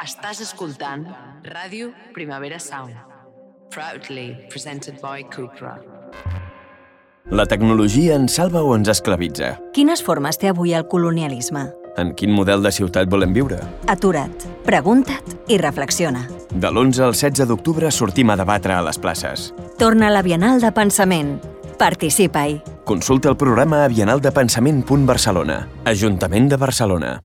Estàs escoltant Ràdio Primavera Sound. Proudly presented by Cupra. La tecnologia ens salva o ens esclavitza? Quines formes té avui el colonialisme? En quin model de ciutat volem viure? Atura't, pregunta't i reflexiona. De l'11 al 16 d'octubre sortim a debatre a les places. Torna a la Bienal de Pensament. Participa-hi. Consulta el programa a bienaldepensament.barcelona. Ajuntament de Barcelona.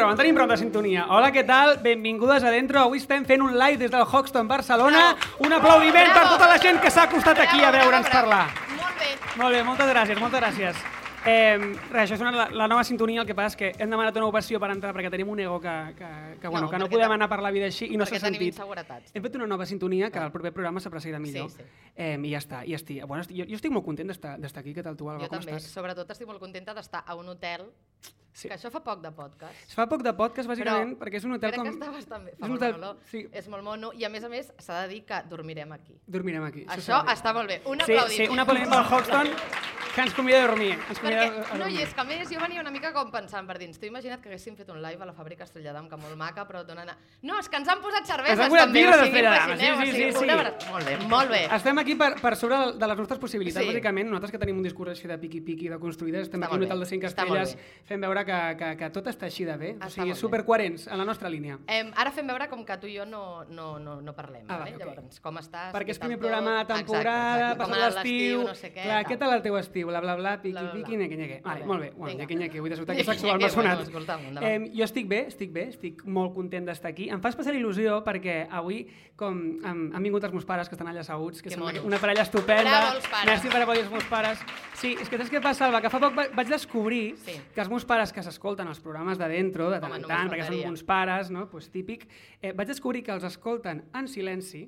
Prou, en tenim prou de sintonia. Hola, què tal? Benvingudes a Dentro. Avui estem fent un live des del Hoxton, Barcelona. Bravo. Un aplaudiment per Bravo. tota la gent que s'ha acostat aquí a Bravo, veure'ns bravo, parlar. bravo. Molt bé. Molt bé, moltes gràcies, moltes gràcies. Eh, res, això és una, la, la nova sintonia, el que passa és que hem demanat una ovació per entrar perquè tenim un ego que, que, que, bueno, No, que no podem anar per la vida així i no s'ha sentit. inseguretats. Hem fet una nova sintonia que el proper programa s'apreciarà millor. Sí, sí. Eh, I ja està, ja estic. Bueno, estic, jo, jo estic molt content d'estar d'estar aquí. Què tal tu, Alba? Jo Com també. estàs? Sobretot estic molt contenta d'estar a un hotel, Sí. que això fa poc de podcast. Es fa poc de podcast, bàsicament, perquè és un hotel crec com... que està bastant bé. és Fa un molt hotel- sí. És molt mono i a més a més s'ha de dir que dormirem aquí. Dormirem aquí. Això dir. està molt bé. Un Sí, aplaudiment. sí, un aplaudiment pel Hoxton que ens convida a dormir. Ens convida Perquè, a no, dormir. i és que a més jo venia una mica com pensant per dins. Tu imagina't que haguéssim fet un live a la fàbrica Estrella d'Am, que molt maca, però donen... A... No, és que ens han posat cerveses Ens han posat també. birres o sigui, sí, sí, o sigui, sí, sí. una Molt bé, molt bé. Estem aquí per, per sobre de les nostres possibilitats, Sí. bàsicament. Nosaltres que tenim un discurs així de piqui-piqui, de construïdes, estem Està aquí en un hotel de bé, 5 està molt estrelles, fent veure que, que, que tot està així de bé. O Està sigui, molt bé. supercoherents en la nostra línia. Em, ara fem veure com que tu i jo no, no, no, no parlem. Ah, vale? vale, ok. Llavors, com estàs? Perquè Què és primer tot? programa de temporada, passat l'estiu... no sé què. Clar, tal. què tal el teu estiu? Bla, bla, bla, piqui, Bla, bla, bla. piqui, neque, neque. Vale, molt bé, bueno, vinga. neque, neque, vull despertar que sexual m'ha sonat. bueno. Em, jo estic bé, estic bé, estic molt content d'estar aquí. Em fa especial il·lusió perquè avui, com han, han vingut els meus pares, que estan allà asseguts, que Que són una parella estupenda. Bravo, els pares. Merci per aplaudir els meus pares. Sí, és que saps què passa, Alba? Que fa poc va- vaig descobrir Sí. que els meus pares que s'escolten els programes de dentro, de tant en tant, perquè són uns pares, no? pues típic, eh, vaig descobrir que els escolten en silenci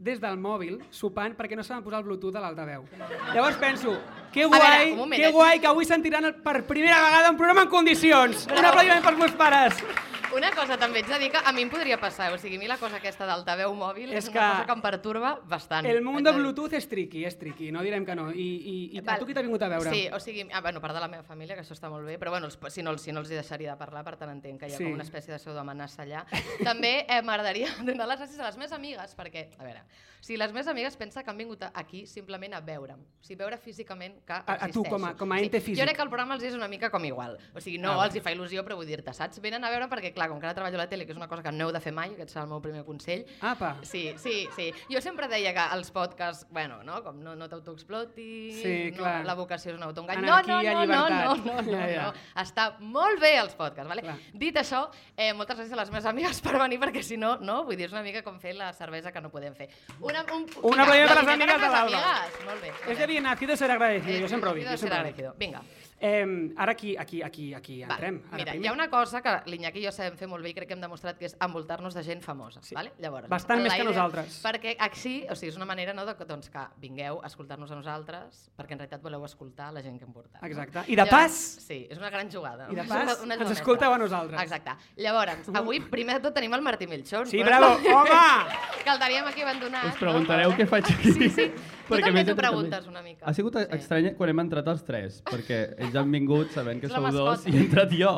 des del mòbil, sopant, perquè no saben posar el Bluetooth a l'altaveu. Llavors penso, que veure, guai, moment, que eh? guai que avui sentiran per primera vegada un programa en condicions. Un aplaudiment pels meus pares. Una cosa també ets de dir que a mi em podria passar, o sigui, a mi la cosa aquesta d'altaveu mòbil és, És una cosa que em perturba bastant. El món de. Bluetooth és tricky, és tricky, no direm que no. I, i, i a tu qui t'ha vingut a veure? Sí, o sigui, ah, bueno, part de la meva família, que això està molt bé, però bueno, els, si, no, si no els hi deixaria de parlar, per tant entenc que hi ha Sí. com una espècie de pseudoamenaça allà. També eh, m'agradaria donar les gràcies a les meves amigues, perquè, a veure, o sigui, les meves amigues pensen que han vingut aquí simplement a veure'm, o sigui, veure físicament que A- a tu, existeixo. com a- com a ente físic. Jo crec que el programa els és una mica com igual, o sigui, no Ah, els hi fa il·lusió, però vull dir-te, saps? Venen a veure perquè, clar, com que ara treballo a la tele, que és una cosa que no heu de fer mai, aquest serà el meu primer consell, Apa. Sí, sí, sí. Jo sempre deia que els podcasts, bueno, no, com no, no t'autoexplotis, Sí, no, clar. la vocació és un autoengany. No, no, no, no, no, no, no, Ja, ja. no. Està molt bé els podcasts, vale? Clar. Dit això, eh, moltes gràcies a les meves amigues per venir, perquè si no, no, vull dir, és una mica com fer la cervesa que no podem fer. Una, un, Un aplaudiment per les amigues de l'Alba. Molt bé. És de bien nacido ser agradecido, Eh, jo sempre ho dic. nacido ser agradecido. Vinga. Eh, ara aquí, aquí, aquí, aquí Vale. entrem. Ara Mira, primer- hi ha una cosa que l'Iñaki i jo sabem fer molt bé i crec que hem demostrat que és envoltar-nos de gent famosa. Sí. Vale? Llavors, Bastant més que nosaltres. Perquè així, o sigui, és una manera no, de, que, doncs, que vingueu a escoltar-nos a nosaltres, perquè en realitat voleu escoltar la gent que hem portat. Exacte. No? I de pas- Sí, és una gran jugada. I de pas, una- una ens escolteu a nosaltres. Exacte. Llavors, avui, primer de tot, tenim el Martí Melchor. Sí, no? bravo, home! Que el teníem aquí abandonat. Us preguntareu no? què faig aquí. Sí, sí. Tu Perquè també t'ho preguntes també. una mica. Ha sigut Sí. estrany quan hem entrat els tres, perquè ells han vingut sabent que sou dos i he entrat jo.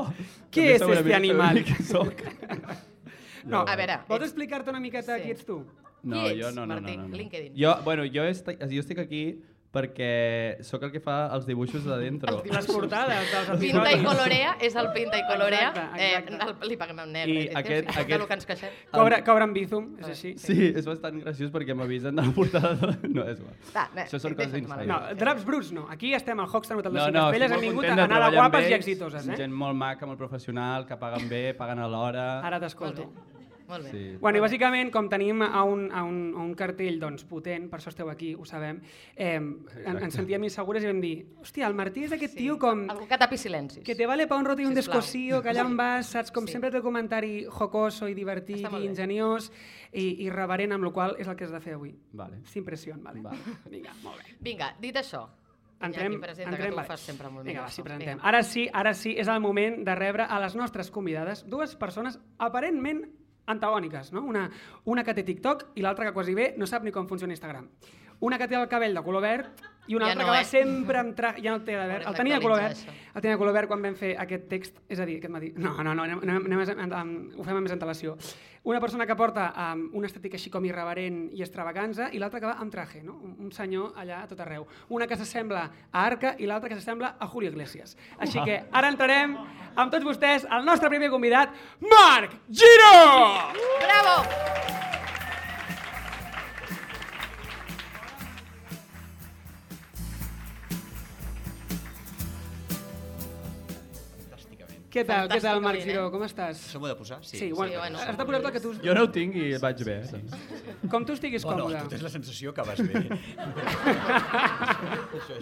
També és este animal? Qui soc. No, A veure, vols ets- explicar-te una miqueta Sí. qui ets tu? No, Qui ets, jo no, no, Martí? no, no, no. LinkedIn. Jo, bueno, jo, estic, jo estic aquí perquè sóc el que fa els dibuixos de dentro. Les portades dels Pinta i colorea, és el pinta i colorea. Exacte, exacte. Eh, el, li paguem en negre. I aquest- i aquest- el que ens queixem. Cobra, cobra amb Bizum, és així. Sí, és bastant graciós perquè m'avisen de la portada. De... No, és igual. Va, bé, Això són coses d'insider. No, draps bruts no. Aquí estem al Hoxton Hotel de No, 5 no, estic hem vingut a de anar de guapes i ells. exitoses, eh? Gent molt maca, molt professional, que paguen bé, paguen a l'hora. Ara t'escolto. Molt bé. Sí. Bueno, i bàsicament, com tenim a un, a un, a un cartell doncs, potent, per això esteu aquí, ho sabem, eh, en, ens sentíem insegures i vam dir hòstia, el Martí és aquest tio com... Algú que tapi silencis. Que te vale pa un roto i un Sisplau. descosío, que allà on vas, saps, com Sí. sempre té comentari jocoso i divertit i ingeniós i, i reverent, amb la qual és el que has de fer avui. Vale. Sin pressió, vale? Vale. Vinga, molt bé. Vinga, dit això, Entrem, presenta, entrem, que tu vale. fas sempre molt Vinga, va, sí, presentem. Vinga. Ara sí, ara sí, és el moment de rebre a les nostres convidades dues persones aparentment antagòniques, no? Una, una que té TikTok i l'altra que quasi bé no sap ni com funciona Instagram. Una que té el cabell de color verd i una Ja altra no, que va eh? sempre amb tra... ja no el té de verd. El tenia de color verd, això. el tenia de color verd quan vam fer aquest text, és a dir, aquest matí. No, no, no, anem, anem, anem, anem, ho fem amb més antelació. Una persona que porta um, una estètica així com irreverent i extravaganza i l'altra que va amb traje, no? un, senyor allà a tot arreu. Una que s'assembla a Arca i l'altra que s'assembla a Julio Iglesias. Així que ara entrarem amb tots vostès al nostre primer convidat, Marc Giró! Bravo! Què tal, què tal, Marc Giró? Com estàs? Això m'ho he de posar? Sí. Sí, bueno, bueno, has de posar-te el que tu... Jo no ho tinc i vaig bé. eh? Com tu estiguis Bueno, còmode. tu tens la sensació que vas bé.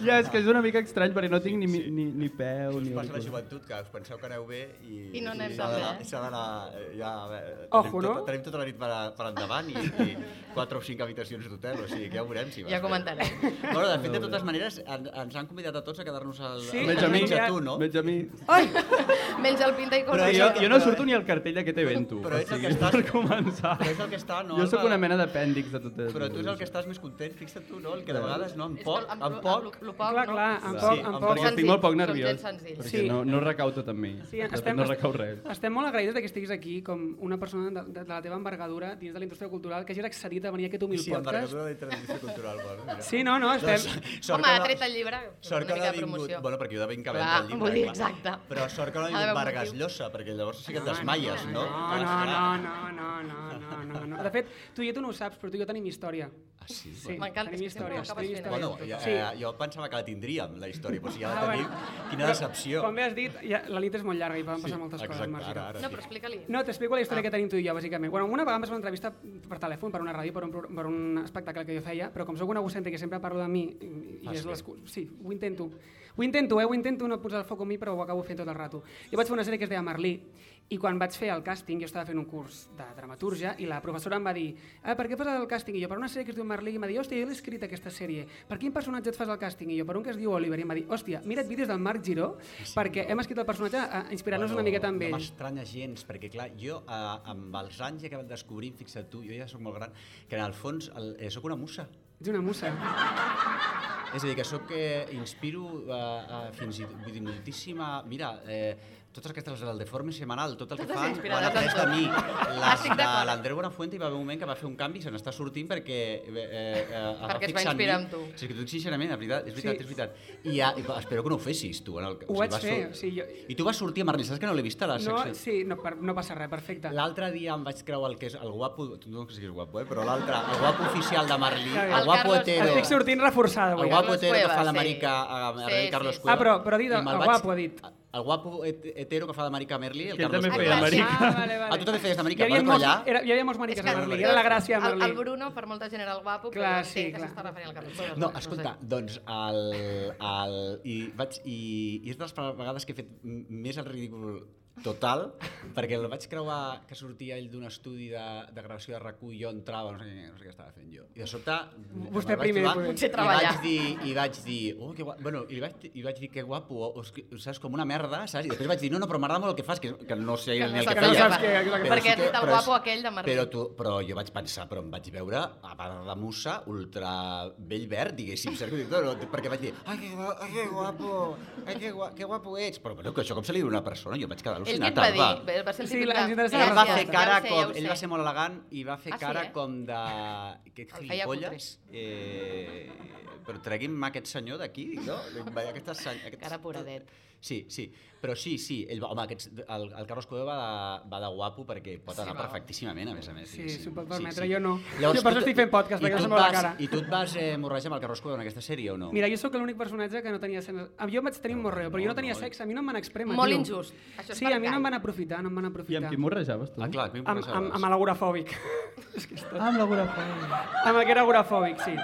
Ja, és que és una mica estrany perquè no tinc ni, ni, ni peu ni... Passa la auricular. joventut, que us penseu que aneu bé i... I no anem tan bé? S'ha d'anar... eh, Ja, a veure, Ojo, tenim, no? tot, tenim tota la nit per, a- per endavant i, i quatre o cinc habitacions d'hotel, o sigui, que ja ho veurem si vas Ja bé. comentarem. Bueno, de fet, de totes maneres, en, ens han convidat a tots a quedar-nos al... Sí, Menys a mi, menys a tu, no? menys a mi. Ai! Menys el pinta i Però corre. jo, jo no però- surto ni al cartell d'aquest evento. Però ets o el sigui, que estàs- Per començar. Però és el que està, no? Jo sóc una mena d'apèndix de tot això. Però tu és el que estàs més content, fixa't tu, no? El que de vegades, no? Que poc, amb amb, poc... lo- lo poc, Clar, clar, Sí, poc, amb amb poc. Perquè estic molt poc nerviós. Perquè Sí. no, no recau tot amb mi. Sí, estem, no recau res. estem molt agraïts de que estiguis aquí com una persona de, de, de la teva envergadura dins de la indústria cultural que hagis accedit a venir a aquest humil Sí, podcast. envergadura de tradició cultural. Bueno, mira. Sí, no, no, estem... Doncs, Home, ha tret el llibre, Sort que no ha vingut... promoció. Bueno, perquè jo de ben que Clar, vens el llibre. vull dir, clar. exacte. Però sort que no ha vingut un Vargas motiu. Llosa, perquè llavors sí que et desmaies, no? No, no, no, no, no, no, no, no, no. De fet, tu i jo tu no ho saps, però tu i jo tenim història. Ah, sí? Sí, M'encanta, tenim és que sempre ho acabes fent. Bueno, ja, Sí. eh, jo pensava que la tindríem, la història, però si ja Ah, la tenim, bueno. quina decepció. Com bé has dit, ja, la nit és molt llarga i poden passar moltes coses. Exacte, Marc ara, ara. No, sí. però explica-li. No, t'explico la història Ah. que tenim tu i jo, bàsicament. Bueno, una vegada em vas fer una entrevista per telèfon, per una ràdio, per un, per un espectacle que jo feia, però com sóc un egocèntric que sempre parlo de mi, i, i Ah, és sí? l'excu- Sí, ho intento. Ho intento, eh? Ho intento no posar el foc en mi, però ho acabo fent tot el rato. Jo vaig fer una sèrie que es deia Merlí, i quan vaig fer el càsting, jo estava fent un curs de dramatúrgia, i la professora em va dir ah, per què fas el càsting? I jo, per una sèrie que es diu Merlí, i em va dir, hòstia, jo l'he escrit aquesta sèrie. Per quin personatge et fas el càsting? I jo, per un que es diu Oliver. I em va dir, hòstia, mira't vídeos del Marc Giró, perquè hem escrit el personatge eh, inspirant-nos una miqueta amb no ell. m'estranya gens, perquè clar, jo eh, amb els anys he acabat descobrint, fixa't tu, jo ja sóc molt gran, que en el fons el, eh, sóc una musa. Ets una musa. És a dir, que sóc, eh, inspiro eh, eh, fins i vull dir, moltíssima... Mira, eh, totes aquestes del deforme semanal, tot el que fan, ho han inspirades après de mi. Les de l'Andreu Buenafuente hi va haver un moment que va fer un canvi i se n'està sortint perquè... Eh, eh, eh, Perquè es va inspirar en tu. Sí, és que tu sincerament, és veritat, és veritat, Sí. és veritat. I, ja, espero que no ho fessis, tu. En el, Ho vaig fer, sur- o sigui, jo- I tu vas sortir a Merlí, saps que no l'he vist a la No, secció? sí, no, per, no passa res, perfecte. L'altre dia em vaig creuar el que és el guapo, no que siguis guapo, eh? però l'altre, el guapo oficial de Merlí, Ja el veus. guapo El Carlos- hetero, Estic sortint reforçada el avui. guapo Carlos hetero que fa Cuevas, d'Amèrica sí. Carlos sí. Cuevas. Ah, però- però dit el guapo, ha dit. El guapo het- hetero que fa d'Amèrica a Merlí, el Carlos també feia. Ah, vale, vale. Ah, tu també feies d'Amèrica, vas molts, allà? era, hi havia molts que a Merlí, era la gràcia a el, Merlí. el Bruno, per molta gent era el guapo, però Clar, entenc sí, que s'està referint al Carlos Cuevas. No, sé. escolta, doncs el, el, i, vaig, i, i és de les vegades que he fet més el ridícul total, perquè el vaig creuar que sortia ell d'un estudi de, de gravació de recull, jo entrava, no sé, què- no sé què estava fent jo. I de sobte... Vostè primer, trobar potser. Potser I treballar. vaig dir, i vaig dir, oh, que guapo, bueno, i li vaig, i vaig dir que guapo, o, o, que, saps, com una merda, saps? I després vaig dir, no, no, però m'agrada molt el que fas, que, que no sé Que ni no el que saps feia. el que que- que- Perquè sí dit el però és- guapo aquell de Merlí. Però, tu, però jo vaig pensar, però em vaig veure, a part de musa, ultra vell verd, diguéssim, dir? No, perquè vaig dir, ai, que, ai, que guapo, ai, que, gua, que guapo ets. Però, bueno, que això com se li diu una persona? Jo vaig quedar Ell què al·lucinat. et va Alba. dir? Va- Va ser el Sí, la- de- Ell va fer ja cara sé, ja ho com... sé. Ell va ser molt elegant i va fer Ah, sí, cara eh? com de... Que El gilipolles. Eh, però tregui'm aquest senyor d'aquí, no? Veia Aquesta, aquest, Cara poradet. Sí, sí, però sí, sí, ell home, aquests, el, el Carlos Cueva va de, va de guapo perquè pot anar va. perfectíssimament, a més a més. Sí, s'ho pot permetre, jo no. Jo per això estic fent podcast, i perquè no se la cara. I tu et vas eh, morrejar amb el Carlos Cueva en aquesta sèrie o no? Mira, jo sóc l'únic personatge que no tenia. Ah, Jo vaig tenir un morreo, però jo no tenia sexe, a mi no em van exprémer, Molt tio. injust. Això és Sí, a mi no em van aprofitar, no em van I aprofitar. amb qui morrejaves tu? Ah, clar, amb, amb, amb l'agorafòbic. Ah, amb l'agorafòbic. amb el que era agorafòbic, sí.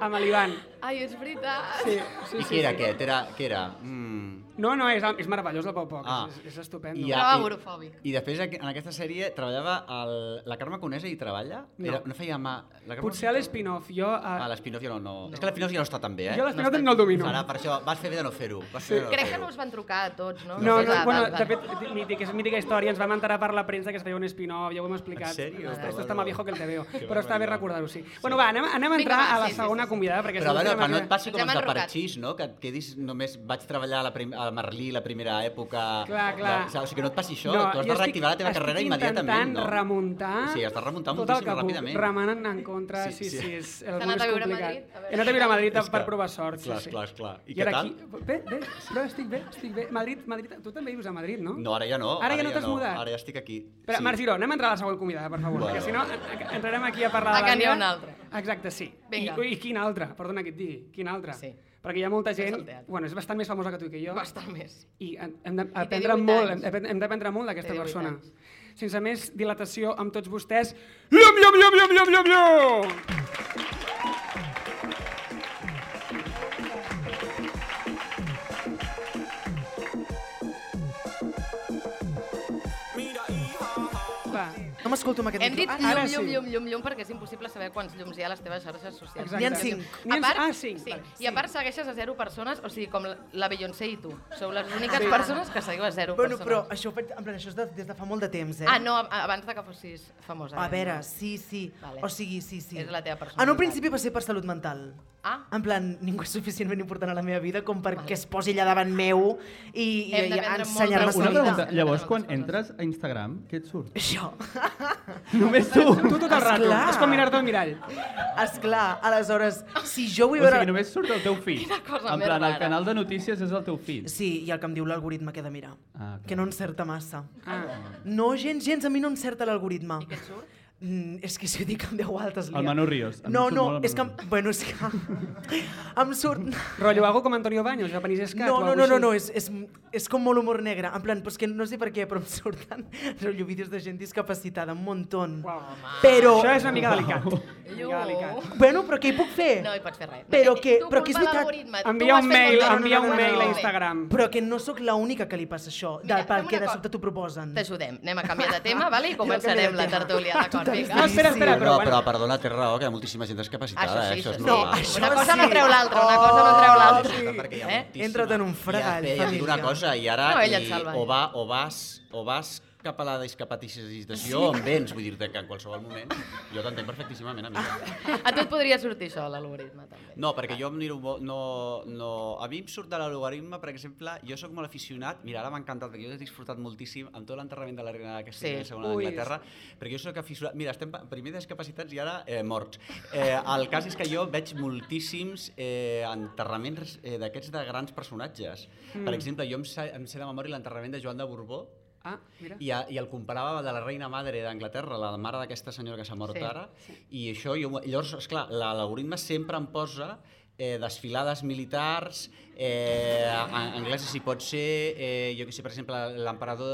Amb l'Ivan. Ai, és veritat. Sí, sí, I sí, què era sí. aquest? Era, què era? Mm. No, no, és, és meravellós el Pau Poc, Ah. és, és estupendo. I, i, agorofòbic. I després aqu- en aquesta sèrie treballava el, la Carme Conesa i treballa? No. Era, no feia mà... La Carme Potser a l'espin-off, jo... Ah, A... l'espinoff ja no, no. És que l'espinoff ja no està tan bé, eh? Jo l'espin-off no el domino. Ara, per això, vas fer bé de no fer-ho. Vas fer bé de Crec que no us van trucar a tots, no? No, no, va, bueno, va, va. de fet, mític, és mítica història, ens vam enterar per la premsa que es feia un spin-off, ja ho hem explicat. En sèrio? Esto, està más viejo que el TVO, Que però està bé recordar-ho, sí. Bueno, va, anem, anem a entrar a la sí, sí, segona sí, sí. convidada, perquè Però a veure, que no et passi com els de. Parxís, no? Que et quedis només... Vaig treballar a, la prim, a Merlí la primera època... Clar, clar. O sigui, que no et passi això. No, tu has de reactivar la teva carrera immediatament, intentant no? remuntar Sí, has de remuntar tot el moltíssim que puc, ràpidament. remenant en contra, sí, Sí, sí, sí. sí, és, el T'ha món anat és a viure a complicat. Madrid? A. He anat a viure a Madrid per provar sort, sí, clar, sí. clar, clar. I I què tal? aquí... Bé, bé, però estic bé, estic bé. Madrid, Madrid, tu també vius a Madrid, no? No, ara ja no. Ara ja no t'has mudat? Ara ja estic aquí. Espera, Marc Giró, anem a entrar a la següent convidada, per favor, Bueno. perquè si no en- entrarem aquí a parlar de que la n'hi ha una altra. Exacte, sí. Vinga. I, I quina altra? Perdona que et digui, quina altra? Sí. Perquè hi ha molta És gent... teatre. Bueno, és bastant més famosa que tu i que jo. Bastant més. I hem d'aprendre 18 molt, hem hem d'aprendre molt d'aquesta Té 18 persona. anys. Sense més dilatació amb tots vostès, llum, llum, llum, llum, llum, llum, llum! No m'escolto amb aquest Hem dit micro. Ara llum, sí. llum, llum, llum, llum, perquè és impossible saber quants llums hi ha a les teves xarxes socials. N'hi ha cinc. A part, ah, cinc, Sí. vale. I a part segueixes a zero persones, o sigui, com la- la Beyoncé i tu. Sou les úniques persones que seguiu a zero Bueno, persones. però això, en plan, això és de, des de fa molt de temps, eh? Ah, no, abans de que fossis famosa. A eh? veure, sí, sí. Vale. O sigui, sí, sí. És la teva En personalitat. un principi va ser per salut mental. Ah, En plan, ningú és suficientment important a la meva vida com perquè es posi allà davant meu i, i, i ensenyar-me Una vida. llavors quan entres a Instagram, què et surt? Això. Només tu! tu tot el rato. Esclar. És com mirar-te al mirall. Esclar, aleshores, si jo vull O veure... sigui, només surt el teu feed. Quina cosa en més plan, el rara. canal de notícies és el teu feed. Sí, i el que em diu l'algoritme que he de mirar. Ah, Que no encerta massa. Ah. No, gens, gens, a mi no encerta l'algoritme. i què et surt? Mm, és que si ho dic amb 10 altes... El Manu Ríos. No, no, és que... Em- Bueno, és que... em surt... Rotllo, algo com Antonio Baños, Japanese Cat No, no, no, no, no, és, és, és com molt humor negre. En plan, pues que no sé per què, però em surten rotllo vídeos de gent discapacitada, un muntó. Uau. Però... Això és una mica delicat. Mica delicat. Bueno, però què hi puc fer? No hi pots fer res. Però No, que- tu però que és veritat. Envia un mail, envia un no, no, mail no, a. Instagram. Però que no sóc l'única que li passa això, Mira, pel que de sobte t'ho proposen. T'ajudem. Anem a canviar de tema, vale? i començarem la tertúlia, d'acord? Vinga. No, espera, espera, però no, però perdona, té raó, que hi ha moltíssima gent discapacitada, Això sí, eh? això és sí. No, això Una cosa sí. no treu l'altra, una cosa no treu Oh, l'altra. Sí, perquè hi ha Eh? Entra't en un fregall, I, ja, et dic una cosa, i ara No, ella et i, salva, o, va, o, vas, o vas cap a la discapacitació o en vens, vull dir-te que en qualsevol moment jo t'entenc perfectíssimament, amiga. A tu et podria sortir això, l'algoritme, també. No, perquè jo em miro no, no... A mi em surt de l'algoritme, per exemple, jo sóc molt aficionat, mira, ara m'ha encantat, perquè jo he disfrutat moltíssim amb tot l'enterrament de la reina aquesta Sí. sí. segona d'Anglaterra, perquè jo sóc aficionat... Mira, estem primer discapacitats i ara eh, morts. Eh, el cas és que jo veig moltíssims eh, enterraments eh, d'aquests de grans personatges. Mm. Per exemple, jo em sé, em sé de memòria l'enterrament de Joan de Borbó, Ah, mira. i, a, i el comparava de la reina madre d'Anglaterra, la mare d'aquesta senyora que s'ha mort Sí. ara, i això, jo, llavors, esclar, la- l'algoritme sempre em posa eh, desfilades militars, eh, angleses si pot ser, eh, jo que sé, per exemple, l'emperador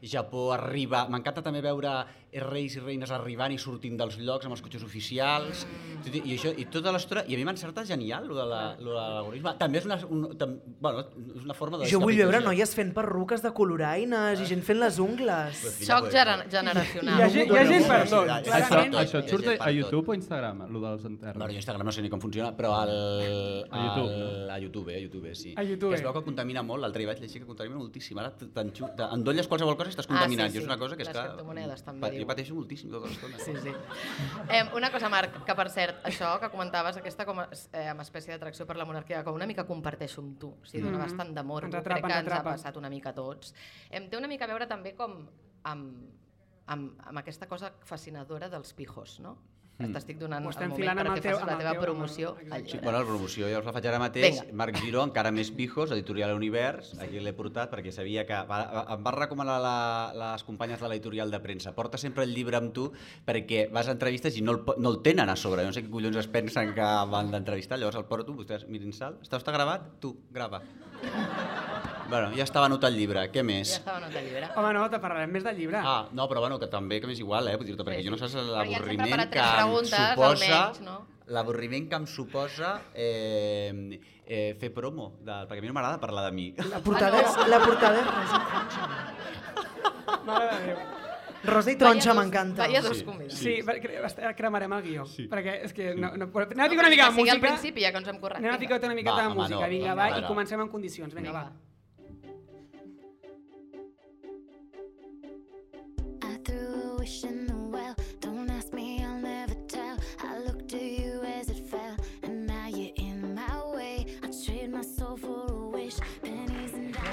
de Japó arriba, m'encanta també veure reis i reines arribant i sortint dels llocs amb els cotxes oficials, i, això, i tota l'estona, i a mi m'encerta genial, lo de la- lo de l'algoritme. També és una, un, tam, bueno, és una forma de... Jo vull veure noies fent perruques de coloraines i gent fent les ungles. Pues, gener generacional. Hi ha gent, hi ha gent per tot. Això- Això, et surt Hi a YouTube o Instagram, el dels Bueno, enterros? jo Instagram no sé ni com funciona, però al, A YouTube, no? a YouTube, a YouTube, sí. A YouTube. Que es veu que contamina molt, l'altre dia vaig llegir que contamina moltíssim. Ara t'endolles qualsevol cosa i estàs Ah, sí, contaminant. sí. I és una cosa que és Les que... criptomonedes també. Jo pateixo moltíssim tota l'estona. Sí, sí. Eh, una cosa, Marc, que per cert, això que comentaves, aquesta com a, eh, amb espècie d'atracció per la monarquia, que una mica comparteixo amb tu, o sigui, dona Mhm. bastant d'amor, crec atrapa, que ens ens ha passat una mica a tots. Em té una mica a veure també com amb, amb, amb aquesta cosa fascinadora dels pijos, no? Mm. T'estic donant Ho el moment filant amb el perquè teu- facis la teva teu- promoció al Sí, llibre. bueno, la promoció ja us la faig ara mateix. Vinga. Marc Giró, encara més pijos, editorial Univers. Aquí l'he portat perquè sabia que... Va, em va recomanar la, les companyes de l'editorial de premsa. Porta sempre el llibre amb tu perquè vas a entrevistes i no el, no el tenen a sobre. Jo no sé què collons es pensen que van d'entrevistar. Llavors el porto, vostès mirin sal. Està, està gravat? Tu, grava. Bueno, ja estava anotat el llibre, què més? Ja estava nota llibre. Home, no, te parlarem més del llibre. Ah, no, però bueno, que també que m'és igual, eh? Vull dir-te, perquè Sí, jo no sí. saps l'avorriment que em suposa... almenys, no? L'avorriment que em suposa eh, eh, fer promo, de, perquè a mi no m'agrada parlar de mi. La portada és... La portada és Rosa i Tronxa. Mare de Déu. Rosa i Tronxa m'encanta. Vaya dos Sí. convidats. Sí, est- cremarem el guió, Sí. perquè és que no, no, anem a No, ficar una mica de que sigui música. al principi, ja que ens hem corret. Anem a ficar una miqueta Va, de música, no, vinga, vinga, va, ara. i comencem en condicions, vinga, Vinga. va.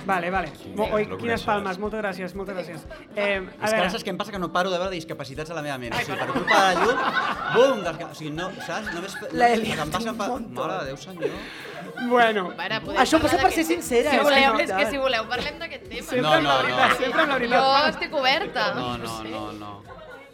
Vale, vale. Mo, oi, quines palmes, moltes gràcies, moltes gràcies. Eh, a És que veure, saps què em passa? Que no paro de veure discapacitats a la meva ment. O sigui, per culpa de la llum, bum! Des... O sigui, no, saps? Només... Elia em passa montó. Mare de Déu, senyor. bueno, podem Això passa per ser sincera, Si eh? voleu, és que si voleu parlem d'aquest tema. sempre No, amb la no, veritat, no. sempre amb la Jo veritat. estic oberta. No, no, no, no.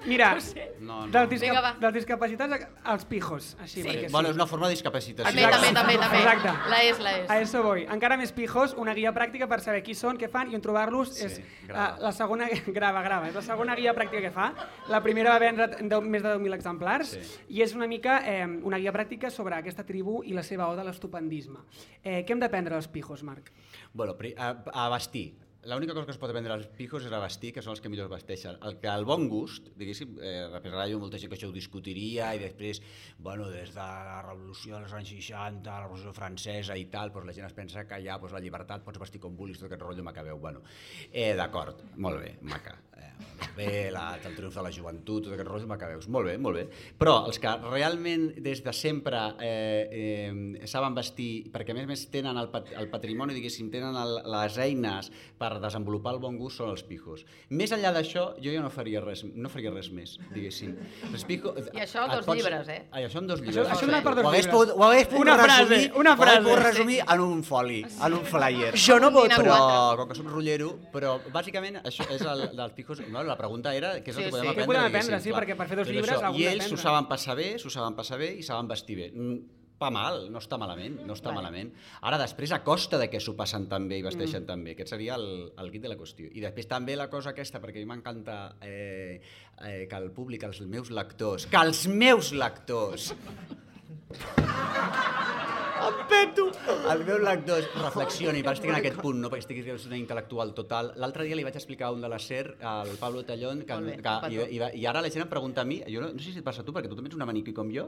Mira, No, no. dels, disca Vinga, va. dels discapacitats als pijos, així, Sí. perquè sí. Bueno, és una forma de discapacitació. També, també, també, també. Exacte. La és, la és. A eso voy. Encara més pijos, una guia pràctica per saber qui són, què fan i on trobar-los. Sí, és grava. uh, la segona... Grava, grava. És la segona guia pràctica que fa. La primera va vendre deu, més de 10.000 exemplars Sí. i és una mica eh, una guia pràctica sobre aquesta tribu i la seva oda a l'estupendisme. Eh, què hem d'aprendre dels pijos, Marc? Bueno, pri- a, a vestir. L'única cosa que es pot aprendre als pijos és a vestir, que són els que millor es vesteixen. El que el bon gust, diguéssim, eh, represarà jo molta gent que això ho discutiria i després, bueno, des de la revolució dels anys 60, la revolució francesa i tal, doncs la gent es pensa que ja doncs, la llibertat, pots vestir com vulguis, tot aquest rotllo macabeu. Bueno, eh, d'acord, molt bé, maca. Eh, bé, la, el triomf de la joventut, tot aquest rotllo macabeus. Molt bé, molt bé. Però els que realment des de sempre eh, eh, saben vestir, perquè a més a més tenen el, pat el patrimoni, diguéssim, tenen el, les eines per desenvolupar el bon gust són els pijos. Més enllà d'això, jo ja no faria res, no faria res més, diguéssim. Els pijos, I això dos pots- llibres, eh? Ai, això en dos Això- llibres. això donat per dos ho hagués ho hagués pogut Una frase, resumir, una Ho frase. resumir en un foli, en un flyer. Jo no voto. Combina Però, com que soc rotllero, però bàsicament això és el dels pijos... No, la pregunta era què és el Sí, que podem sí. aprendre. Què podem diguéssim, aprendre, sí, clar. perquè per fer dos llibres això. I ells s'ho saben passar bé, s'ho saben passar bé i saben vestir bé. Mm, Pa mal, no està malament, no està malament. Ara, després, a costa de que s'ho passen tan bé i vesteixen tan bé. Aquest seria el, el guit de la qüestió. I després també la cosa aquesta, perquè a mi m'encanta eh, eh, que el públic, els meus lectors, que els meus lectors em peto! El meu lector reflexioni, perquè estic en aquest punt, no perquè estic una intel·lectual total. L'altre dia li vaig explicar a un de la SER, al Pablo Tallón, que, bé, que, i, i, i, ara la gent em pregunta a mi, jo no, no sé si et passa a tu, perquè tu també ets una maniqui com jo,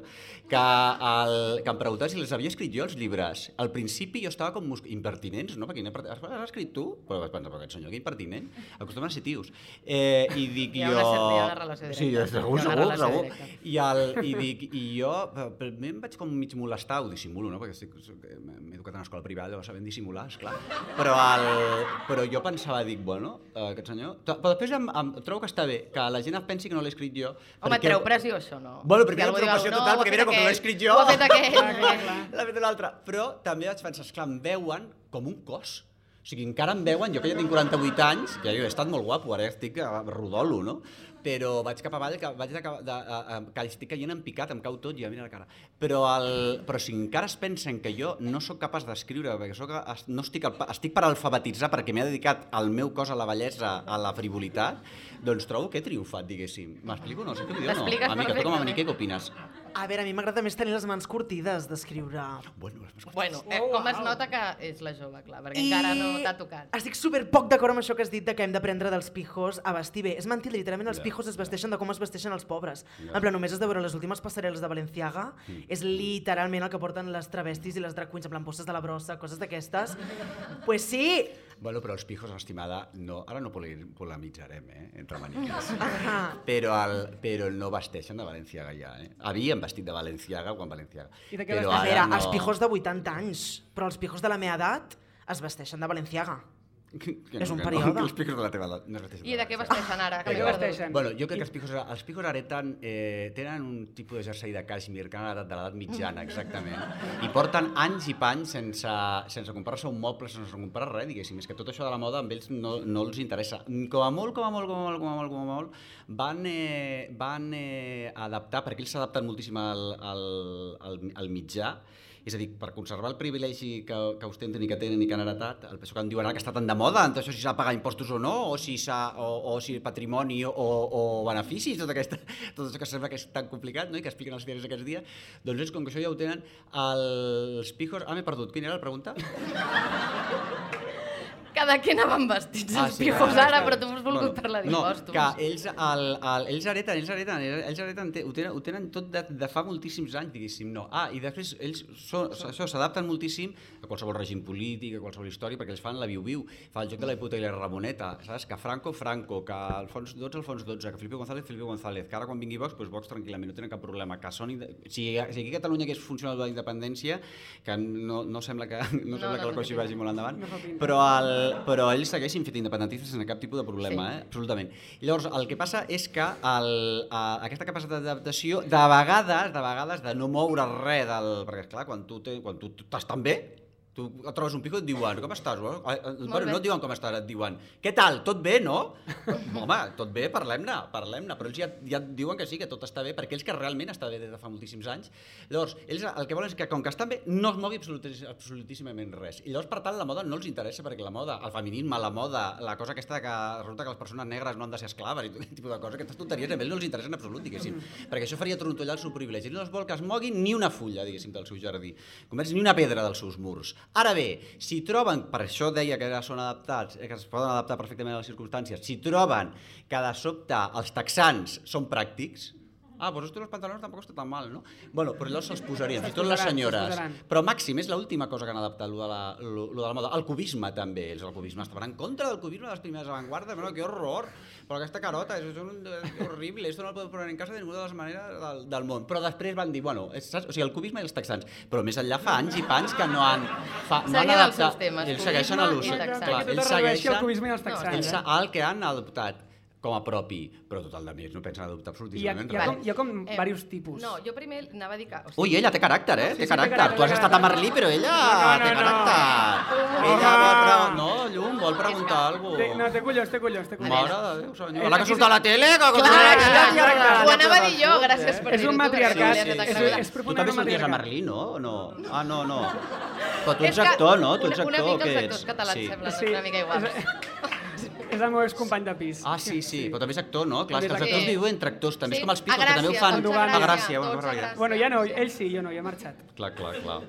que, el, que em preguntava si els havia escrit jo, els llibres. Al principi jo estava com impertinents, no? Perquè has, has escrit tu? Però vaig pensar, però aquest senyor, que impertinent. Acostumen a ser tios. Eh, I dic jo... hi ha una relació Sí, directa. segur, una segur, relació segur. directa. I, el, i, dic, i jo, primer em vaig com mig molestar, ho dissimulo, no? perquè estic, soc- m'he educat en escola privada, llavors sabem dissimular, esclar. Però, el, però jo pensava, dic, bueno, eh, aquest senyor... Però després em, em, trobo que està bé, que la gent pensi que no l'he escrit jo. Home, treu pressió, això, no? Bueno, una algú diu, preocupació no, total, perquè mira, com que l'he escrit jo... Ho ha fet aquell. L'ha fet l'altre. Però també vaig pensar, esclar, em veuen com un cos. O sigui, encara em veuen, jo que ja tinc 48 anys, que jo he estat molt guapo, ara estic a rodolo, no? Però vaig cap avall, que, vaig de, de, a, a, que estic caient en picat, em cau tot, ja mira la cara. Però, el, però si encara es pensen que jo no sóc capaç d'escriure, perquè soc, no estic, al, estic per alfabetitzar, perquè m'he dedicat el meu cos a la bellesa, a la frivolitat, doncs trobo que he triomfat, diguéssim. M'explico? No sé què vull dir o no? Amica, tu com a maniquer, què opines? A veure, a mi m'agrada més tenir les mans curtides d'escriure. Bueno, les Bueno, eh, Oh, com es nota que és la jove, clar, perquè encara no t'ha tocat. Estic super poc d'acord amb això que has dit de que hem d'aprendre dels pijos a vestir bé. És mentida, literalment els Ja. pijos es vesteixen de com es vesteixen els pobres. Ja. En plan, només has de veure les últimes passarel·les de Balenciaga, és literalment el que porten les travestis i les drag queens, en plan, postes de la brossa, coses d'aquestes. pues sí! Bueno, però els pijos, estimada, no, ara no polemitzarem, eh, entre maniques. Ah. però, el, però no vesteixen de Valenciaga ja, eh? Havien vestit de Valenciaga quan Valenciaga. I de què però ara no... els pijos de 80 anys, però els pijos de la meva edat es vesteixen de Balenciaga. Que, que és un que període. Que els pijos de la teva edat no es vesteixen I de què vesteixen ara? Que què perdut. vesteixen? Bueno, jo crec que els pijos, els pijos heretan, eh, tenen un tipus de jersei de cashmere que han heretat de l'edat mitjana, exactament. I porten anys i panys sense, sense comprar-se un moble, sense comprar res, diguéssim. És que tot això de la moda amb ells no, no els interessa. Com a molt, com a molt, com a molt, com a molt, com a molt, van, eh, van eh, adaptar, perquè ells s'adapten moltíssim al, al, al, al mitjà, És a dir, per conservar el privilegi que, que ostenten i que tenen i que han heretat, el PSOE en diuen ara que està tan de moda, en tot això si s'ha de pagar impostos o no, o si, o, o si patrimoni o, o beneficis, tot, aquesta, tot això que sembla que és tan complicat no? i que expliquen els diaris aquests dies, doncs és com que això ja ho tenen els pijos... Ah, m'he perdut. Quina era la pregunta? Que de què anaven vestits els pijos ara, però tu has volgut parlar d'impostos. No, que ells, el, el, ells hereten, ells hereten, ells hereten, te- ho tenen, ho tenen tot de, de fa moltíssims anys, diguéssim, no. Ah, i després ells so, això s'adapten moltíssim a qualsevol règim polític, a qualsevol història, perquè ells fan la viu-viu, fa el joc de la hipoteca i la Ramoneta, saps? Que Franco, Franco, que Alfons XII, Alfons XII, que Felipe González, Felipe González, que ara quan vingui Vox, doncs Vox tranquil·lament, no tenen cap problema, que són, si, si aquí a Catalunya hagués funcionat la independència, que no, no sembla que, no sembla no, que la no cosa hi vagi molt endavant, No però, el, però ells segueixin fet independentistes sense cap tipus de problema, Sí. eh? absolutament. I llavors, el que passa és que el, a, aquesta capacitat d'adaptació, de vegades, de vegades, de no moure res del... Perquè, esclar, quan tu, te, quan tu estàs tan bé, tu et trobes un pico i et diuen, com estàs? Ah, ah, Bueno, no et diuen com estàs, et diuen, què tal, tot bé, no? Home, tot bé, parlem-ne, parlem-ne, però ells ja, ja et diuen que sí, que tot està bé, perquè ells que realment està bé des de fa moltíssims anys. Llavors, ells el que volen és que, com que estan bé, no es mogui absolutis, absolutíssimament res. I llavors, per tant, la moda no els interessa, perquè la moda, el feminisme, la moda, la cosa aquesta que resulta que les persones negres no han de ser esclaves i tot aquest tipus de coses, aquestes tonteries a ells no els interessen en absolut, diguéssim, perquè això faria trontollar el seu privilegi. No els vol que es mogui ni una fulla, diguéssim, del seu jardí, com és ni una pedra dels seus murs. Ara bé, si troben, per això deia que són adaptats, que es poden adaptar perfectament a les circumstàncies, si troben que de sobte els texans són pràctics, Ah, pues esto de los pantalones tampoco está tan mal, ¿no? Bueno, però llavors se'ls posarien, fins i tot les senyores. Però màxim, és l'última cosa que han adaptat, lo de, la, lo, lo de la moda. El cubisme també, ells el cubisme estaven en contra del cubisme de les primeres avantguardes, bueno, que horror, però aquesta carota, és, és, un, és horrible, esto no lo puedo poner en casa de ninguna de les maneres del, del món. Però després van dir, bueno, és, saps? o sigui, el cubisme i els texans, però més enllà fa anys i panys que no han... Fa, no han els adaptat, seus temes, ells segueixen a cubisme l'ús. ells segueixen cubisme i No, texans. ells, eh? el que han adoptat com a propi, però tot el de més no pensen adoptar I hi ha, hi ha, res. com, hi ha com Eh, diversos tipus. No, jo primer anava a dir que... O Ui, ella té caràcter, eh? Sí, té sí, té caràcter. caràcter, Tu has estat a. Merlí, però ella No, no, té no. caràcter. Home. Ella vol pre... No, Llum, vol preguntar alguna Té, cosa. no, té collons, té collons, té collons. Mare de Déu, senyor. La que surt a la tele, que Clar, continua- clar, ho anava a dir jo, gràcies per És dir-ho un tu, matriarcat, és- és Tu també sorties a. Merlí, no? No? Ah, no, no. Però tu És ets actor, no? Tu ets una, una actor, mica què els ets? actors catalans Sí. semblen Sí. una mica iguals. És, el meu excompany de pis. Ah, sí, sí, però també és actor, no? Clar, és que els actors actor. viuen entre actors, també Sí, és com els a picos, que també ho fan. a Gràcia, a. Gràcia. Bueno, ja no, ell sí, jo no, ja ha marxat. Clar, clar, clar.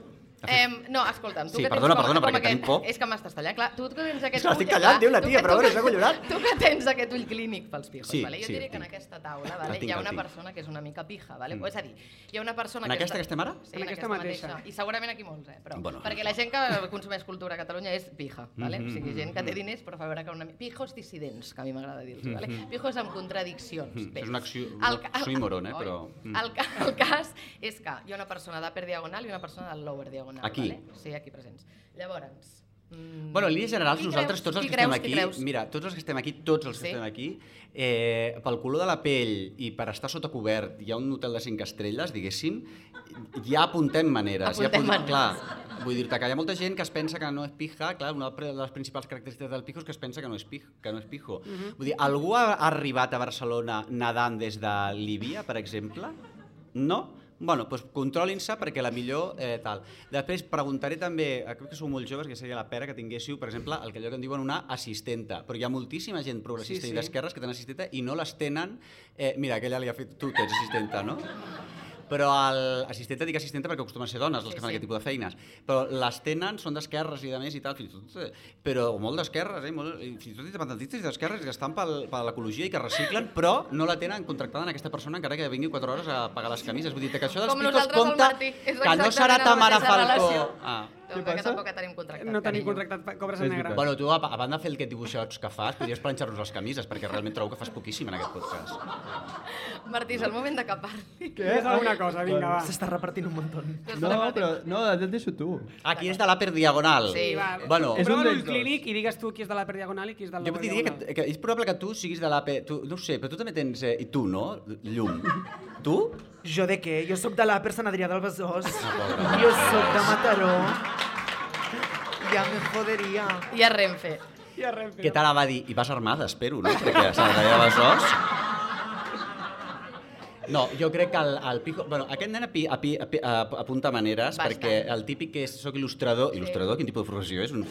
Eh, no, escolta'm, tu Sí, que perdona, tens com, perdona, com perquè aquest... tenim por. És que m'estàs tallant, clar. Tu que tens aquest l'estic ull, tallant, clar, diu la tia, però tu s'ha collonat. Tu que tens aquest ull clínic pels pijos, Sí, vale? jo sí, diré que en aquesta taula vale? Tinc, hi ha una persona que és una mica pija, vale? Mm. és a dir, hi ha una persona En que... aquesta està... que estem ara? Sí, En en, aquesta aquesta mateixa. mateixa. I segurament aquí molts, eh? Però, Bueno. perquè la gent que consumeix cultura a Catalunya és pija, vale? Mhm, o sigui, gent que té mhm. diners però fa veure que una... Pijos dissidents, que a mi m'agrada dir-los, vale? Pijos amb contradiccions. És una acció- el acció imoron, eh, però, mm. El cas és que hi ha una persona d'upper diagonal i una persona del lower diagonal, Aquí? vale? Sí, aquí presents. Llavors... mm, Bueno, en línies generals, qui nosaltres, creus? tots els que estem creus? Qui aquí, creus? mira, tots els que estem aquí, tots els que Sí? estem aquí, eh, pel color de la pell i per estar sota cobert, hi ha un hotel de 5 estrelles, diguéssim, ja apuntem maneres. ja Apuntem apuntem, maneres. Clar, vull dir-te que hi ha molta gent que es pensa que no és pija, clar, una de les principals característiques del pijo és que es pensa que no és, pij, que no és pijo. Vull dir, algú ha arribat a Barcelona nedant des de Líbia, per exemple? No? Bueno, doncs controlin-se perquè la millor eh, tal. Després preguntaré també, crec que sou molt joves, que seria la pera que tinguéssiu, per exemple, el que allò que en diuen una assistenta. Però hi ha moltíssima gent progressista Sí, sí, sí. i d'esquerres que tenen assistenta i no les tenen... Eh, mira, aquella li ha fet... Tu tens assistenta, no? Però el assistenta dic assistenta perquè acostumen a ser dones les que Sí, fan sí. aquest tipus de feines. Però les tenen, són d'esquerres i de més i tal, fins i tot, eh, però molt d'esquerres, eh? Molt, fins i tot independentistes i d'esquerres que estan pel, per l'ecologia i que reciclen, però no la tenen contractada en aquesta persona encara que vingui 4 hores a pagar les camises. Vull dir que això dels Com picos compta Martí, que no serà Tamara Falcó. relació. Ah. No, perquè tampoc tenim contractat. No tenim contractat, cobres en negre. Bueno, tu, a, a banda de fer aquest dibuixots que fas, podries planxar-nos les camises, perquè realment trobo que fas poquíssim en aquest podcast. Martí, és el moment de capar-li. Què? És alguna cosa, vinga, va. S'està repartint un muntó. No, però no, et deixo tu. Aquí és de l'Aper Diagonal. Sí. Va, Bueno, És un dels clínic i digues tu qui és de l'Upper Diagonal i qui és del Jo Lower diria Diagonal. que, que és probable que tu siguis de l'AP... Tu, no ho sé, però tu també tens... Eh, I tu, no? Llum. Tu? Jo de què? Jo sóc de l'Aper Sant Adrià del Besòs. pobre. Jo sóc de Mataró. Ja me joderia. I a Renfe. I a Renfe. Què tal va dir? I vas armada, espero, no? Perquè s'ha de Besòs... No, jo crec que el, el Pijo... Bueno, aquest nen api, api, api, ap- apunta maneres, Bastant. perquè el típic que és, soc il·lustrador... Il·lustrador? Quin tipus de professió és? Un,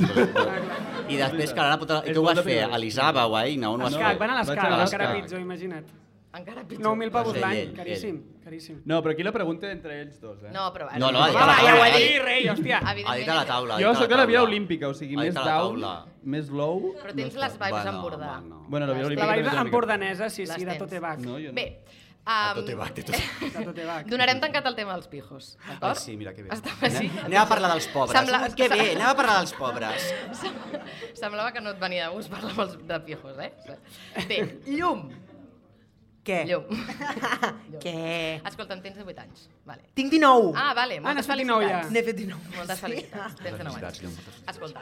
I després que l'han apuntat... Què ho vas fer? A l'Isaba o a Eina? On ho Escac, fet? van a Vaig l'escac, a encara l'escac. pitjor, imagina't. Encara pitjor. 9.000 pavos l'any, ell, caríssim, caríssim. No, però aquí la pregunta entre ells dos, eh? No, però... No, no, ha dit a la ja ho taula. he dit. Rei, hòstia. Ha dit a la taula. ha Jo sóc a la via taula. olímpica, o sigui, Ha més down, taula. més low... Però tens les vibes Empordà. bueno. La via Les olímpica... La vibe empordanesa, sí, sí, de. No, jo no. Bé, A um, tot bac, de tot. Donarem tancat el tema dels pijos? Ai, sí, mira que bé. Estava així. Anem a parlar dels pobres. Sembla- Que bé, anem a parlar dels pobres. Semblava que no et venia de gust parlar de pijos, eh? Bé, llum. Què? Llum. Què? Escolta'm, tens 18 anys. Vale. Tinc 19. Ah, vale, Ah, moltes n'has fet 19 ja. felicitats. N'he fet 19. Moltes felicitats, tens 19 Felicitats, Llum, anys. moltes Escolta,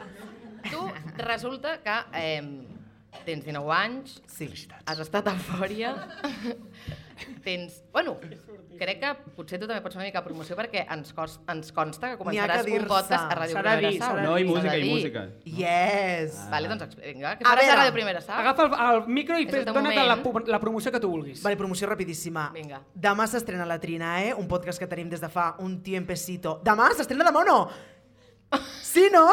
tu resulta que eh, tens 19 anys, Sí. has estat a Fòria, tens... Bueno, crec que potser tu també pots fer una mica de promoció perquè ens, cos, ens consta que ha que començaràs un podcast a Ràdio Primera de No, i música, i música. Yes. Vale, doncs vinga, què A faràs a veure, Ràdio Primera Sound? Agafa el, el micro i dona't la, moment. la promoció que tu vulguis. Vale, promoció rapidíssima. Vinga. Demà s'estrena La Trinae, un podcast que tenim des de fa un tiempecito. Demà? S'estrena demà o no? Sí, no?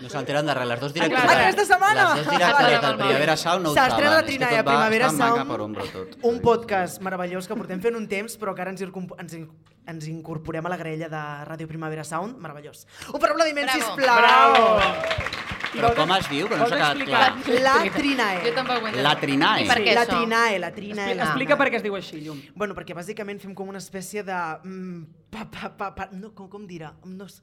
No s'enteren de res, les dos directores... clar. Aquesta setmana? Les dos directores Vale. del Primavera Sound no ho saben. S'estrena La És que Trinae a tot va- Primavera Sound, per ombra tot. un podcast meravellós que portem fent un temps, però que ara ens, ens, in- ens incorporem a la graella de Ràdio Primavera Sound. Meravellós. Un per aplaudiment, Bravo. sisplau! Bravo! Però com es diu? Que no s'ha quedat clar. La Trinae. Jo tampoc ho. La Trinae. I per què la això? Trinae, la Trinae. La Explica Trinae. per què es diu així, Llum. Bueno, perquè bàsicament fem com una espècie de... mm, Pa, pa, pa, pa, no, com, com dirà? No, s-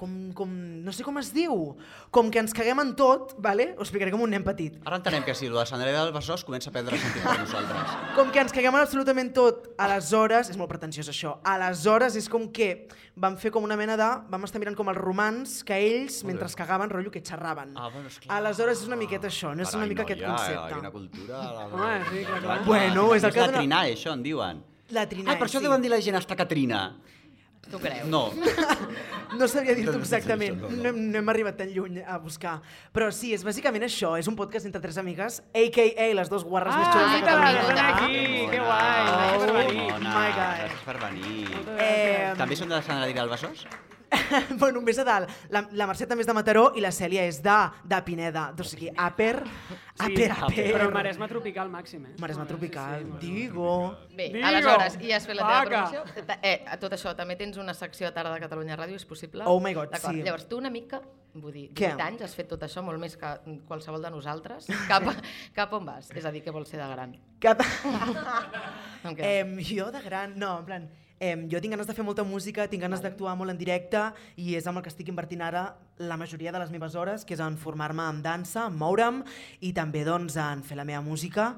com, com, no sé com es diu. Com que ens caguem en tot, vale? ho explicaré com un nen petit. Ara entenem que si de Sant Andreu del Besòs comença a prendre sentit per nosaltres. Com que ens caguem en absolutament tot, aleshores, és molt pretensiós això, aleshores és com que vam fer com una mena de... Vam estar mirant com els romans que ells, mentre es cagaven, rotllo que xerraven. Ah, bueno, esclar. Aleshores és una miqueta això, no és una Carai, mica aquest noia, concepte. Quina cultura. La... Home, sí, clar, clar. Bueno, és el és que la dona- Trinae, això en diuen. La Trinae, Ah, per això sí. deuen dir la gent està Catrina. Tu creus? No. No sabria dir-t'ho exactament, no, no, hem- arribat tan lluny a buscar. Però sí, és bàsicament això, és un podcast entre tres amigues, a.k.a. les dos guarres més xules de Ah, que Catalunya. van aquí, que guai. Oh, gràcies per venir. Mona, my God. gràcies per venir. Eh, També són de Sant Adrià del Besòs? bueno, més a dalt, la, la Mercè també és de Mataró i la Cèlia és de, de Pineda. O sigui, Aper, Aper, Aper. Però Maresme tropical màxim, eh? Maresme tropical, Sí, sí, digo. Bé, Digo, aleshores, i has fet la teva vaca. promoció. Ta- Eh, a tot això, també tens una secció a Tarda de Catalunya Ràdio, és possible? Oh my God, sí. Llavors, tu una mica, vull dir, Què? 18 anys, has fet tot això, molt més que qualsevol de nosaltres. Cap, cap on vas? És a dir, què vols ser de gran? Cap... Em, jo de gran, no, en plan, em, jo tinc ganes de fer molta música, tinc ganes d'actuar molt en directe i és amb el que estic invertint ara la majoria de les meves hores, que és en formar-me en dansa, en moure'm i també doncs en fer la meva música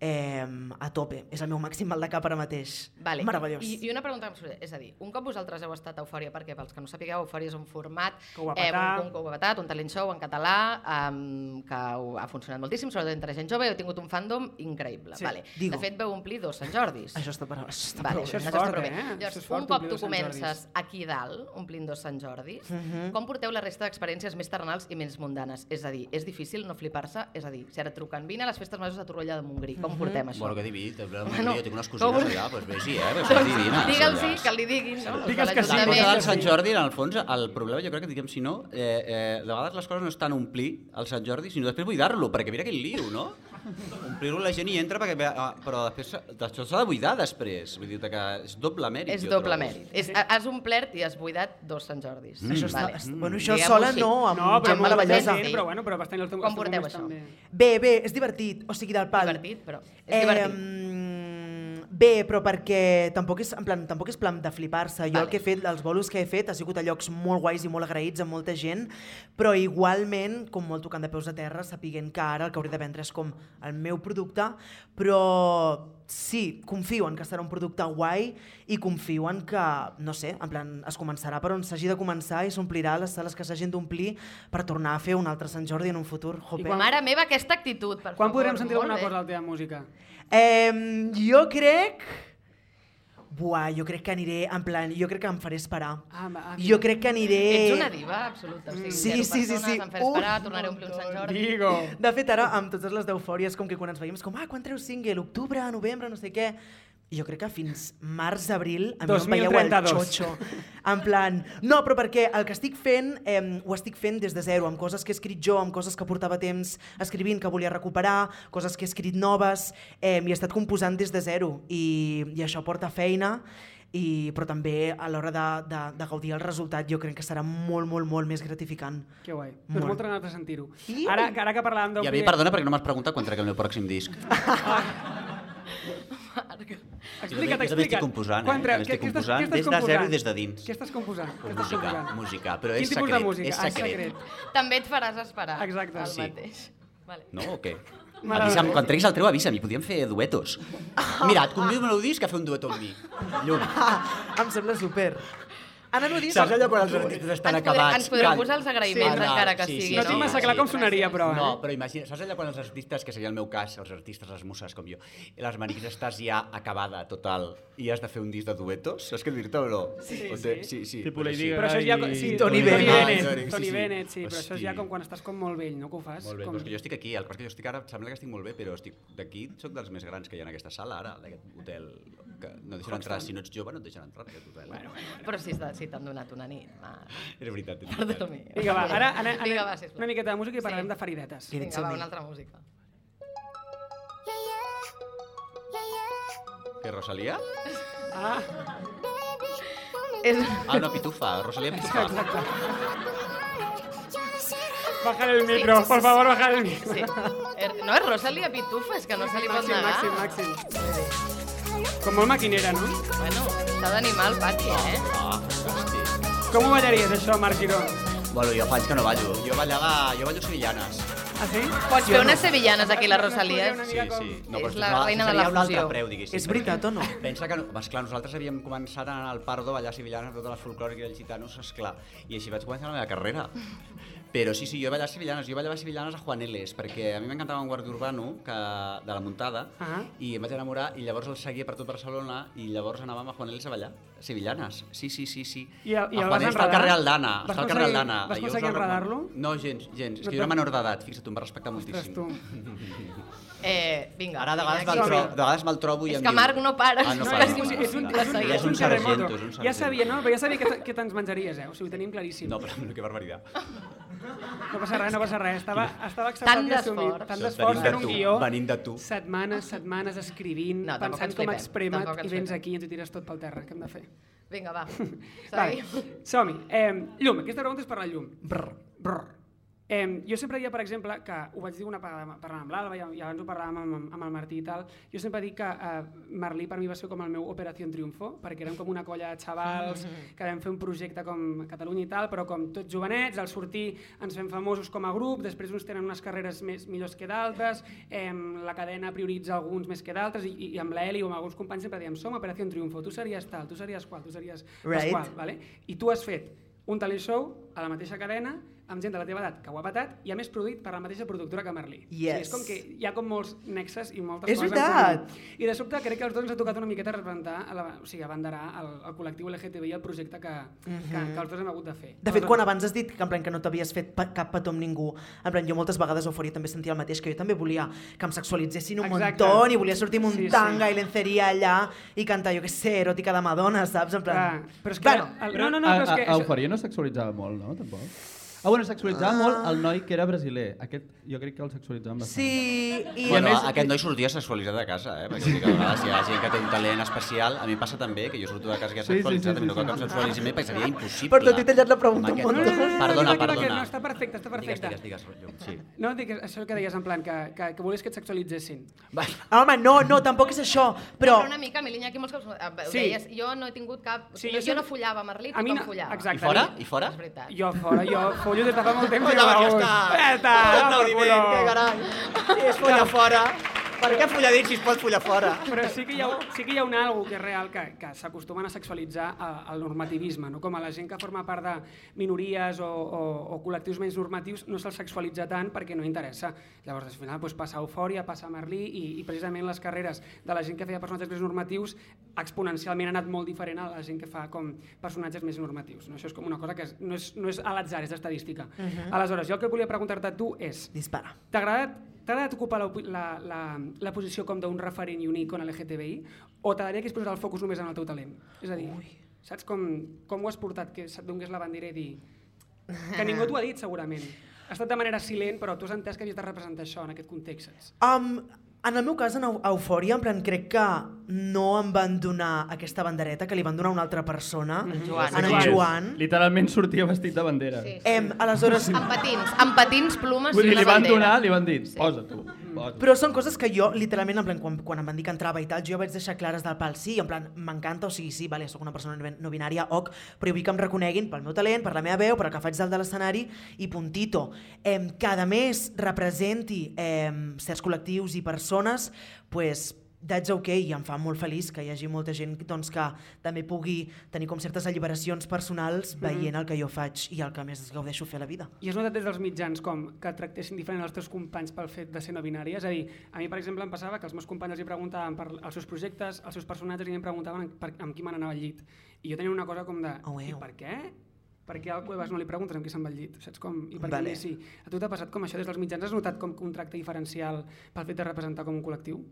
em, a tope. És el meu màxim mal de cap ara mateix. Vale. Meravellós. I, I una pregunta absurda, és a dir, un cop vosaltres heu estat a Eufòria, perquè pels que no sapigueu, Eufòria és un format, Que ho va eh, un, un, que petar, un talent show en català, um, que ho- ha funcionat moltíssim, sobretot entre gent jove, heu tingut un fandom increïble. Sí, vale. digo. De fet, veu omplir dos Sant Jordis. Això està per... Això està Vale. Això és fort, eh? Llavors, és fort, un cop tu comences aquí dalt, omplint dos Sant Jordis, Mhm. com porteu la resta d'experiències més terrenals i menys mundanes? És a dir, és difícil no flipar-se? És a dir, si ara truquen, vine a les festes majors de Torroella de Montgrí, Com portem això? Bueno, que diví, Bueno, jo tinc unes com- cosines allà, doncs vés-hi, eh? Pues és divina. Digue'ls que li diguin, no? Digues que sí, La del Sant Jordi, en el fons, el problema jo crec que, diguem, si no, eh, eh, de vegades les coses no estan omplir el Sant Jordi, sinó després buidar-lo, perquè mira quin liu, no? Omplir-lo la gent hi entra, perquè, ah, però després això s'ha de buidar després. Vull dir que és doble mèrit, És doble mèrit. És, has omplert i has buidat dos Sant Jordis. Mm. Això està... Vale. Bueno, això Diguem-ho sola així. no, amb No, però meravellosa. sí. però bueno, però vas tenir el teu Com porteu això? també. Bé, bé, és divertit, o sigui, del pal. Divertit, però és divertit. Bé, però perquè tampoc és, en plan, tampoc és plan de flipar-se. Jo Vale. el que he fet, els bolos que he fet, ha sigut a llocs molt guais i molt agraïts amb molta gent, però igualment, com molt tocant de peus a terra, sapiguent que ara el que hauré de vendre és com el meu producte, però sí, confio en que serà un producte guai i confio en que, no sé, en plan, es començarà per on s'hagi de començar i s'omplirà les sales que s'hagin d'omplir per tornar a fer un altre Sant Jordi en un futur. Jope. quan- Mare meva, aquesta actitud, per Quan favor. podrem sentir alguna bé. cosa de la teva música? Eh, jo crec... Buah, jo crec que aniré, en plan, jo crec que em faré esperar. Ah, ah, Jo crec que aniré... Ets una diva absoluta. O sigui, Sí, zero sí, sí, persones, sí. Em faré esperar, Un tornaré a omplir un Sant Jordi. Digo. De fet, ara, amb totes les d'eufòries, com que quan ens veiem és com, ah, quan treu single? Octubre, novembre, no sé què. Jo crec que fins març-abril a mi no em veieu el 2032. xotxo. En plan, no, però perquè el que estic fent eh, ho estic fent des de zero, amb coses que he escrit jo, amb coses que portava temps escrivint, que volia recuperar, coses que he escrit noves, eh, i he estat composant des de zero. I, i això porta feina, i, però també a l'hora de, de, de gaudir el resultat jo crec que serà molt, molt, molt més gratificant. Que guai. Doncs Molt. ganes de sentir-ho. Iu! Ara, ara que parlàvem del I a mi, perdona, perquè no m'has preguntat quan trec el meu pròxim disc. Explica't, Jo també estic explica't. composant, eh? Quan També estic composant des de zero i des de dins. Què estàs composant? Què estàs Música, composant? música, però Quin és secret, música? és Ah, secret. També et faràs esperar. Exacte. El Sí. mateix. Vale. No, o què? Avisa'm, quan treguis el treu, avisa'm, i podíem fer duetos. Mira, et convido a un disc a fer un dueto amb mi. Llum. em sembla super. Anava a dir... Saps allò quan els artistes estan Ens acabats? ens podrem posar els agraïments encara que sigui, No tinc massa clar com sonaria, però, eh? No, però imagina, saps allò quan els artistes, que seria el meu cas, els artistes, les muses com jo, i les maniques estàs ja acabada, total, i has de fer un disc de duetos? Saps què dir-te o no? Sí, te- sí, sí. Tipo Lady sí. Però això és ja... Sí, Tony Tony Bennett. Bennett. Tony, sí, sí. Bennett, sí, però això és ja com quan estàs com molt vell, no? Que ho fas? Molt bé, com... doncs que jo estic aquí, el que passa és que jo estic ara, sembla que estic molt bé, però estic d'aquí, sóc dels més grans que hi ha en aquesta sala ara, d'aquest hotel, que no deixen entrar, si no ets jove no et deixen entrar en aquest hotel. Bueno, Però si, està- si t'han donat una nit. Va. és veritat. És Per veritat. Vinga, va, ara anem, anem Vinga, va, sisplau. una miqueta de música i parlarem Sí. de faridetes. Vinga, va, una altra música. Què, Rosalia? Ah, És... Ah, no, Pitufa, Rosalia Pitufa. bajar el micro, por favor, bajar el micro. Sí. No és Rosalia Pitufa, és que no se li pot Màxim, negar. màxim, màxim. Com molt maquinera, no? Bueno, s'ha d'animar al pati, eh? Ah, hosti. Com ho ballaries, això, Marc Giró? Bueno, jo fa anys que no ballo. Jo ballava, jo ballo sevillanes. Ah, sí? Pots fer unes sevillanes aquí, la Rosalia. Sí, sí. No, És la reina de seria la un altre fusió. preu, diguéssim. És veritat o no? Pensa que, no, esclar, nosaltres havíem començat a anar al Pardo a ballar sevillanes totes les folclòriques i els gitanos, esclar. I així vaig començar la meva carrera. Però sí, sí, jo ballava sevillanes. Jo ballava sevillanes a Juaneles, perquè a mi m'encantava un guàrdia urbano que, de la muntada, Ah. i em vaig enamorar, i llavors el seguia per tot Barcelona, i llavors anàvem a Juaneles a ballar sevillanes. Sí, sí, sí, sí. I el- i el a vas Juaneles està al carrer Aldana. Vas Està al carrer Aldana. vas aconseguir enredar-lo? No, gens, gens. És que jo era menor d'edat, fixa't, tu em va respectar Ostres, moltíssim. tu. Eh, vinga. Ara de vegades, me'l aquí. tro de vegades me'l trobo i És em que diu... Marc no para. Ah, no No, para, és no para. és un- és un- És un terremoto. sargento, és un Ja sabia, no? Però ja sabia que, que te'ns menjaries, eh? O sigui, ho tenim claríssim. No, però que barbaritat. No passa res, no passa res. Estava, estava acceptat Tant i assumit. d'esforç. Tant d'esforç fent un tu, guió. venint de tu. Setmanes, setmanes escrivint, No, pensant ens com expremat i vens aquí i ens ho tires tot pel terra. Què hem de fer? Vinga, va. Som-hi. Eh, llum, aquesta pregunta és per la llum. Brr, brr. Eh, jo sempre deia, per exemple, que ho vaig dir una vegada parlant amb l'Alba i, i abans ho parlàvem amb, amb el Martí i tal, jo sempre dic que eh, Merlí per mi va ser com el meu Operació Triunfo, perquè érem com una colla de xavals que vam fer un projecte com Catalunya i tal, però com tots jovenets, al sortir ens fem famosos com a grup, després uns tenen unes carreres més millors que d'altres, eh, la cadena prioritza alguns més que d'altres, i, i amb l'Eli o amb alguns companys sempre diem som Operació Triunfo, tu series tal, tu series qual, tu series Right. Pasqual, vale? i tu has fet un talent show a la mateixa cadena amb gent de la teva edat que ho ha patat i a més produït per la mateixa productora que Merlí. O sigui, Yes. és com que hi ha com molts nexes i moltes És coses en veritat. I de sobte crec que als dos ens ha tocat una miqueta representar, a la, o sigui, abanderar el, el col·lectiu LGTBI el projecte que, que, que els dos hem hagut de fer. Mhm. De fet, quan abans has dit que, en plan, que no t'havies fet pa cap petó amb ningú, en plan, jo moltes vegades a Eufòria també sentia el mateix, que jo també volia que em sexualitzessin un Exacte. muntó i volia sortir amb un Sí, sí. tanga i lenceria allà i cantar, jo què sé, eròtica de Madonna, saps? En plan... Clar, però és que... Bueno, el, no, no, no, però és a, que... a, a Eufòria no sexualitzava molt, no? Tampoc. Ah, bueno, sexualitzava molt el noi que era brasiler. Aquest jo crec que el sexualitzaven bastant. Sí, i Bueno, a més... aquest noi sortia sexualitzat de casa, eh? Perquè dic, a vegades hi ha gent que té un talent especial. A mi passa també, que jo surto de casa que Sí, sí, sexualitzat, sí, a mi no sí, cal que sí. em sexualitzi més, perquè seria impossible. Perdó, t'he tallat la pregunta un aquest-. Perdona, no, no, perdona. No, està perfecte, està perfecte. Digues, digues, digues, sí. No, dic això que deies en plan, que, que, que volies que et sexualitzessin. Va. Home, no, no, tampoc és això, Però però... una mica, Melinya, aquí molts cops ho Sí. deies, jo no he tingut cap... Sí, jo jo, no follava Merlí, tothom no- follava. exacte. I fora? I fora? És veritat. Jo fora, jo follo des de fa molt temps. Ui, i va, va, ja ui. està. Ja està, Un va, aplaudiment, per culo. que carai. Si es folla fora. Per què follar dins si es pot follar fora? Però sí que hi ha, sí que hi ha un algo que és real, que, que s'acostumen a sexualitzar a- el normativisme, no? com a la gent que forma part de minories o, o, o col·lectius menys normatius no se'ls sexualitza tant perquè no interessa. Llavors, al final, doncs, passa Eufòria, passa Merlí i, i precisament les carreres de la gent que feia personatges més normatius exponencialment ha anat molt diferent a la gent que fa com personatges més normatius. No? Això és com una cosa que és, no, és, no és a l'atzar, és estadística. Uh -huh. Aleshores, jo el que volia preguntar-te a tu és Dispara. T'ha agradat t'ha agradat ocupar la, la, la, la posició com d'un referent i un icon LGTBI o t'agradaria que es posés el focus només en el teu talent? És a dir, Ui. saps com, com ho has portat, que se't donés la bandera i dir... Que ningú t'ho ha dit, segurament. Ha estat de manera silent, però tu has entès que havies de representar això en aquest context? Um, en el meu cas, en Eu- Eufòria, en plan, crec que no em van donar aquesta bandereta, que li van donar a una altra persona, En Joan. en en Joan. Literalment sortia vestit de bandera. Sí, sí. Em, aleshores, Amb patins, amb patins, plumes Vull i dir, una li van bandera. donar, li van dir, posa tu, posa. Però són coses que jo, literalment, en plan, quan, quan em van dir que entrava i tal, jo vaig deixar clares del pal. Sí, en plan, m'encanta, o sigui, sí, vale, sóc una persona no- binària, ok, però jo vull que em reconeguin pel meu talent, per la meva veu, per el que faig dalt de l'escenari i puntito. Eh, que a més representi eh, certs col·lectius i persones, pues, that's okay i em fa molt feliç que hi hagi molta gent doncs, que també pugui tenir com certes alliberacions personals veient el que jo faig i el que més gaudeixo fer a la vida. I has notat des dels mitjans com que tractessin diferent els teus companys pel fet de ser no binària? És a dir, a mi, per exemple, em passava que els meus companys els hi preguntaven per els seus projectes, els seus personatges, i em preguntaven per, amb qui me n'anava al llit. I jo tenia una cosa com de, Oh, i eu. per què? Per què al Cuevas no li preguntes amb qui se'n va al llit? Saps com? I per Vale. què sí? A tu t'ha passat com això des dels mitjans? Has notat com un tracte diferencial pel fet de representar com un col·lectiu?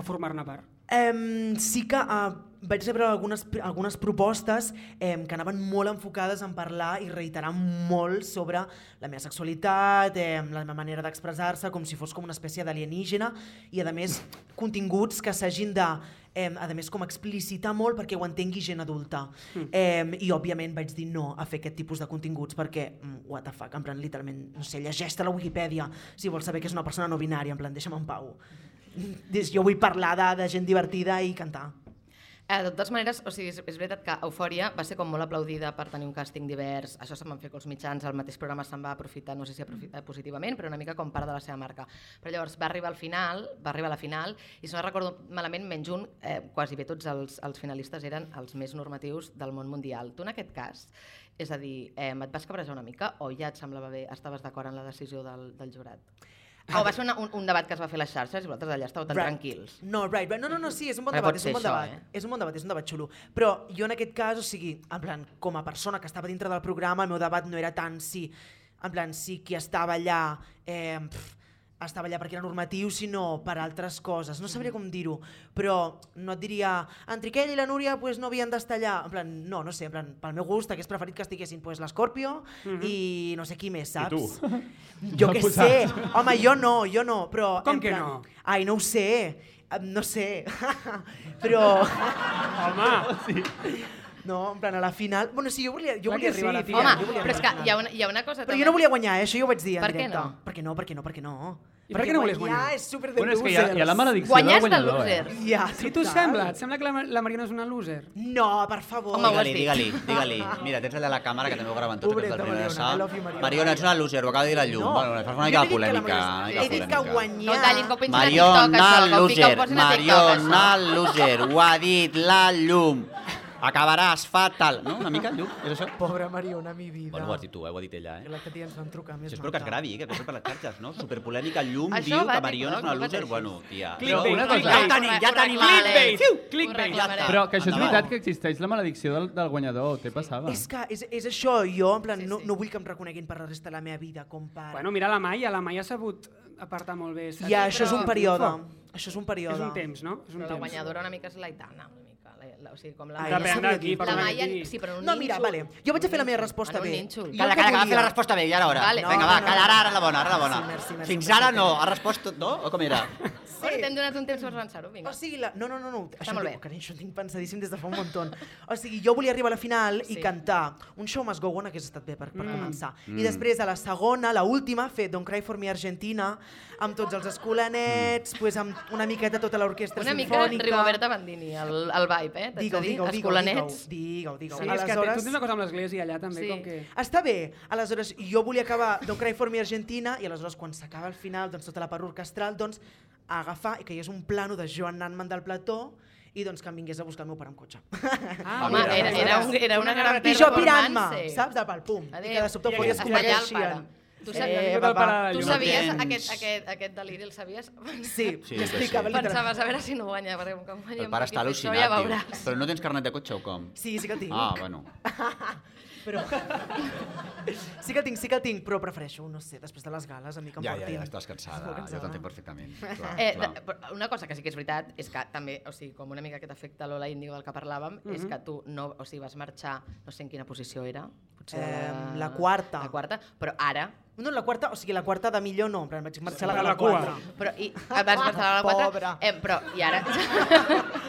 O formar-ne part? Um, sí que uh, vaig rebre algunes, algunes propostes um, que anaven molt enfocades en parlar i reiterar molt sobre la meva sexualitat, um, la meva manera d'expressar-se, com si fos com una espècie d'alienígena i, a més, continguts que s'hagin de um, a més, com explicitar molt perquè ho entengui gent adulta. Mm. Um, I, òbviament, vaig dir no a fer aquest tipus de continguts perquè, mm, what the fuck, en plan, literalment, no sé, llegeix-te la Wikipedia si vols saber que és una persona no binària, en plan, deixa'm en pau. Des- Jo vull parlar de, de gent divertida i cantar. Eh, de totes maneres, o sigui, és, és veritat que Eufòria va ser com molt aplaudida per tenir un càsting divers, això se'n van fer els mitjans, el mateix programa se'n va aprofitar, no sé si aprofita, positivament, però una mica com part de la seva marca. Però llavors va arribar al final, va arribar a la final, i si no recordo malament, menys un, eh, quasi bé tots els, els finalistes eren els més normatius del món mundial. Tu en aquest cas, és a dir, eh, et vas cabrejar una mica o ja et semblava bé, estaves d'acord en la decisió del, del jurat? O va ser una, un, un debat que es va fer a les xarxes i vosaltres allà estàveu tan Right. tranquils? No, right, right. No, no, no, sí, és un bon debat, és un bon això, debat. eh? És un bon debat, és un debat xulo. Però jo en aquest cas, o sigui, en plan, com a persona que estava dintre del programa, el meu debat no era tant si, en plan, si qui estava allà eh, pff, estava allà perquè era normatiu, sinó per altres coses. No sabria com dir-ho, però no et diria en Triquell i la Núria pues, no havien d'estar allà. En plan, no, no sé, en plan, pel meu gust hagués preferit que estiguessin pues, l'Escorpio i no sé qui més, saps? tu? Jo què sé. Home, jo no, jo no, però... Com en que plan, no? Ai, no ho sé. No sé. però... Home! Sí. No, en plan, a la final... Bueno, sí, jo volia, jo Clar volia arribar a la sí, final. Home, jo volia però és que hi ha una, hi ha una cosa Però jo no volia guanyar, eh? això jo ho vaig dir en Per què directe. no? Perquè no, perquè no, perquè no. I per què no volies guanyar? és super de Bueno, és que hi ha, hi ha la maledicció Guanyar del és de guanyador, eh? losers. Ja, Si tu total. sembla, et sembla que la, la Marina és una loser? No, per favor. Home, ho has Digue-li, dit. digue-li, digue-li. Mira, tens allà la càmera que també ho graven tot, que és Pobreta primer Mariona. I love you, Mariona. Mariona, ets una loser, ho acaba de dir la llum. No, Bueno, fas una jo mica no de he dit que la polèmica. Mariona- una He de dit que polèmica. guanyar... No tallin, que ho pengen a Mariona, TikTok, això, que ho loser, ho posin a TikTok, Mariona, loser, ho ha dit la llum. Acabaràs fatal. No? Una mica, llum, és això? Pobra Mariona, mi vida. Bueno, ho has dit tu, eh? ho ha dit ella, eh? La que ens van trucar més Si espero que es gravi, que passa per les xarxes, no? Superpolèmica, llum, Això diu va que Mariona és una no loser. Bueno, tia. Clickbait, una cosa, clickbait. ja tenim, ja tenim Clickbait. clickbait. Clickbait. reclamarem. Però que això és veritat que existeix la maledicció del, del guanyador, té passava. És que és, és això, jo en plan, Sí, no, sí. no vull que em reconeguin per la resta de la meva vida, com per... Bueno, mira la Maia, la Maia ha sabut apartar molt bé. ja, això és un període. Això és un període. És un temps, no? És un la temps. guanyadora una mica és l'Aitana. La, o sigui, com la... Ai, ja Depèn d'aquí, per la on Maia, aquí. sí, però un No, mira, vale. Jo vaig a fer la meva resposta bé. Nínxol. Jo Calla, el que calla, que va volia- fer la resposta bé, ja era hora. Vale. Vinga, No, va, no, calla, no. ara, ara la bona, ara la bona. Sí, merci, merci, Fins merci, ara no, ha respost tot, no? O com era? Bueno, t'hem donat un temps per avançar-ho, vinga. O sigui, la... no, no, no, no. això, molt tinc, bé. que això ho tinc pensadíssim des de fa un muntó. O sigui, jo volia arribar a la final Sí. i cantar un show must go on hagués estat bé per, per Mm. començar. Mm. I després, a la segona, la última, fer Don't Cry For Me Argentina, amb tots els escolanets, pues, amb una miqueta tota l'orquestra Una mica sinfònica. Rigoberta Bandini, el, el vibe, eh? Digue-ho, digue-ho, digue-ho, digue-ho, digue-ho. Sí, és que tu tens una cosa amb l'església allà també, Sí. com que... Està bé. Aleshores, jo volia acabar Don't Cry For Me Argentina i aleshores quan s'acaba el final, doncs tota la part orquestral, doncs agafar i que hi hagués un plano de Joan Nanman del plató i doncs que em vingués a buscar el meu pare amb cotxe. Ah, Home, mira, era, era, un, era una gran I jo performance. pirant-me, saps? De pal, pum. I Adéu. que de sobte I folies pare. Tu, Eh, sabies, va, va. tu sabies aquest, aquest, aquest deliri, el sabies? Sí, Sí, sí. Pensaves, a veure si no guanya, perquè com guanya El pare està al·lucinat, ja veuràs. Però no tens carnet de cotxe o com? Sí, sí que tinc. Ah, bueno. Però... sí que el tinc, sí que el tinc, però prefereixo, no sé, després de les gales, a mi que em Ja, ja, portin. ja, estàs cansada. Molt Jo cansada. t'entenc perfectament. Clar, Eh, clar. de, però una cosa que sí que és veritat és que també, o sigui, com una mica aquest efecte Lola Índigo del que parlàvem, és que tu no, o sigui, vas marxar, no sé en quina posició era, potser Em, la quarta. La quarta, però ara, No, la quarta, o sigui, la quarta de millor no, però vaig marxar a la, la la. 4. però i, vas marxar la 4, Pobra. eh, però i ara...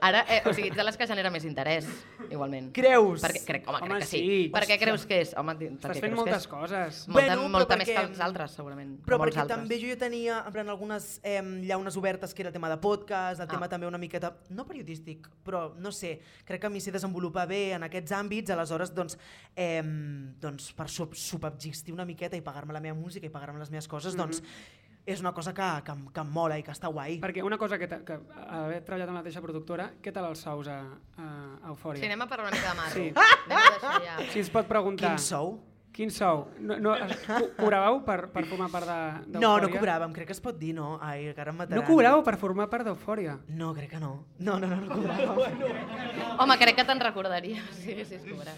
ara, eh, o sigui, ets de les que genera més interès, igualment. Creus? Perquè, crec, home, Home, crec que sí. sí. Per què creus que és? Home, Estàs fent creus moltes coses. Molta, Bueno, molta més que els altres, segurament. Però perquè altres. també jo tenia en plan, algunes eh, llaunes obertes que era el tema de podcast, el Ah. tema també una miqueta, no periodístic, però no sé, crec que a mi sé desenvolupar bé en aquests àmbits, aleshores doncs, eh, doncs per sub subexistir una miqueta i pagar-me la meva música i pagar-me les meves coses, doncs és una cosa que, que, que em mola i que està guai. Perquè una cosa que, que haver treballat amb la mateixa productora, què tal els sous a, a, a Eufòria? Sí, anem a parlar una mica de Marro. Sí. Anem a deixar ja. Si es pot preguntar... Quin sou? Quin sou? No, no, es- co- cobràveu per, per formar part de- No, no d'Eufòria? cobràvem, crec que es pot dir, no? Ai, que ara em mataran. No cobràveu per formar part d'Eufòria? No, crec que no. No, no, no, no cobràvem. Home, crec que te'n recordaria si haguessis cobrat.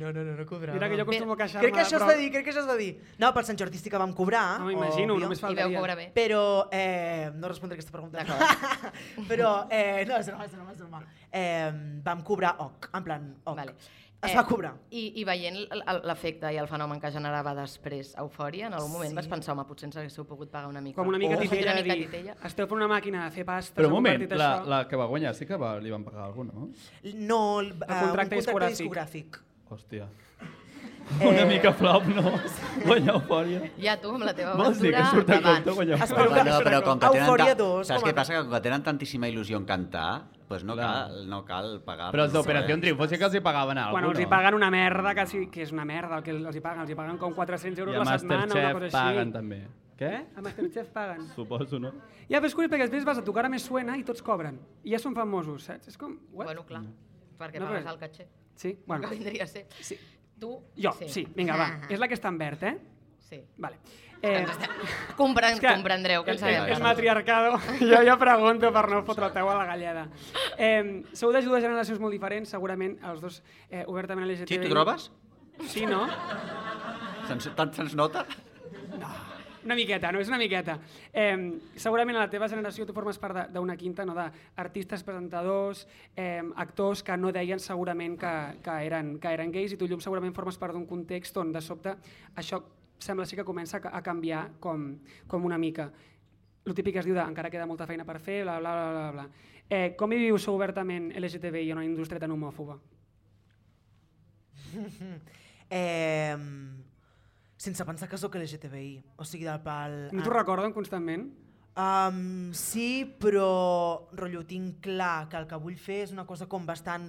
No, no, no, no cobràvem. Mira que jo acostumo a queixar-me... Crec que això però- és de dir, crec que això és de dir. No, per Sant Jordi sí que vam cobrar. No, m'imagino, només I veu faltaria. cobrar bé. Però eh, no respondré aquesta pregunta. Però, eh, no, és broma, és broma, és broma. Eh, vam cobrar OC, en plan, OC. Vale. Es Eh, va cobrar. I, i veient l'efecte i el fenomen que generava després Eufòria, en algun moment Sí. vas pensar, home, potser ens haguéssiu pogut pagar una mica. Com una mica Oh, titella una mica dir, titella. esteu fent una màquina de fer pasta, Però un s'ha moment, la, això... la que va guanyar sí que va, li van pagar a algú, no? No, el, eh, contracte un contracte discogràfic. discogràfic. Hòstia. Eh, Una mica flop, no? Guanyar eufòria. Ja tu, amb la teva Vols dir que aventura, surt a compte guanyar Espero eufòria? que- Bueno, però com que tenen... Eufòria ta- 2, Saps què a- passa? Que com que tenen tantíssima il·lusió en cantar, doncs no cal, no cal pagar. Però els d'Operació? Triunfo sí que els hi pagaven a algú, Quan els hi no? paguen una merda, que, sí, que és una merda el que els hi paguen, els hi paguen com 400 euros I a la setmana, una Masterchef cosa així. paguen també. Què? Eh? A Masterchef paguen. Suposo, no? Ja, però és curiós perquè després vas a tocar a més suena i tots cobren. I ja són famosos, saps? És com... What? Bueno, clar, perquè No, pagues però- el caché. Sí, bueno. Que vindria a ser. Sí. Tu, Jo, sí, vinga, va. És la que està en verd, eh? Sí. Vale. Eh, Compren, és que comprendreu que el, sabem. el matriarcado, jo ja pregunto per no fotre el peu a la galleda. Eh, sou de dues generacions molt diferents, segurament els dos eh, obertament LGTBI. Sí, tu trobes? Sí, no? Se'ns, tant se'ns nota? Una miqueta, no és una miqueta. Eh, segurament a la teva generació tu formes part d'una quinta no? d'artistes, presentadors, eh, actors que no deien segurament que, que, eren, que eren gais i tu, Llum, segurament formes part d'un context on de sobte això sembla ser que comença a, ca- a canviar com, com una mica. El típic es diu de encara queda molta feina per fer, bla, bla, bla, bla, bla. Eh, com hi vius obertament LGTBI en una indústria tan homòfoba? Eh, sense pensar que sóc LGTBI. O sigui, del pal... No t'ho recorden constantment? Um, sí, però rotllo, tinc clar que el que vull fer és una cosa com bastant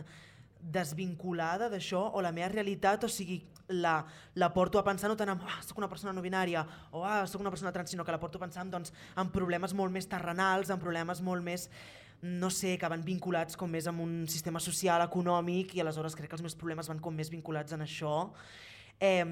desvinculada d'això, o la meva realitat, o sigui, la, la porto a pensar no tant en ah, soc una persona no binària o ah, soc una persona trans, sinó que la porto a pensar en, doncs, en problemes molt més terrenals, en problemes molt més no sé, que van vinculats com més amb un sistema social, econòmic, i aleshores crec que els meus problemes van com més vinculats en això. Eh,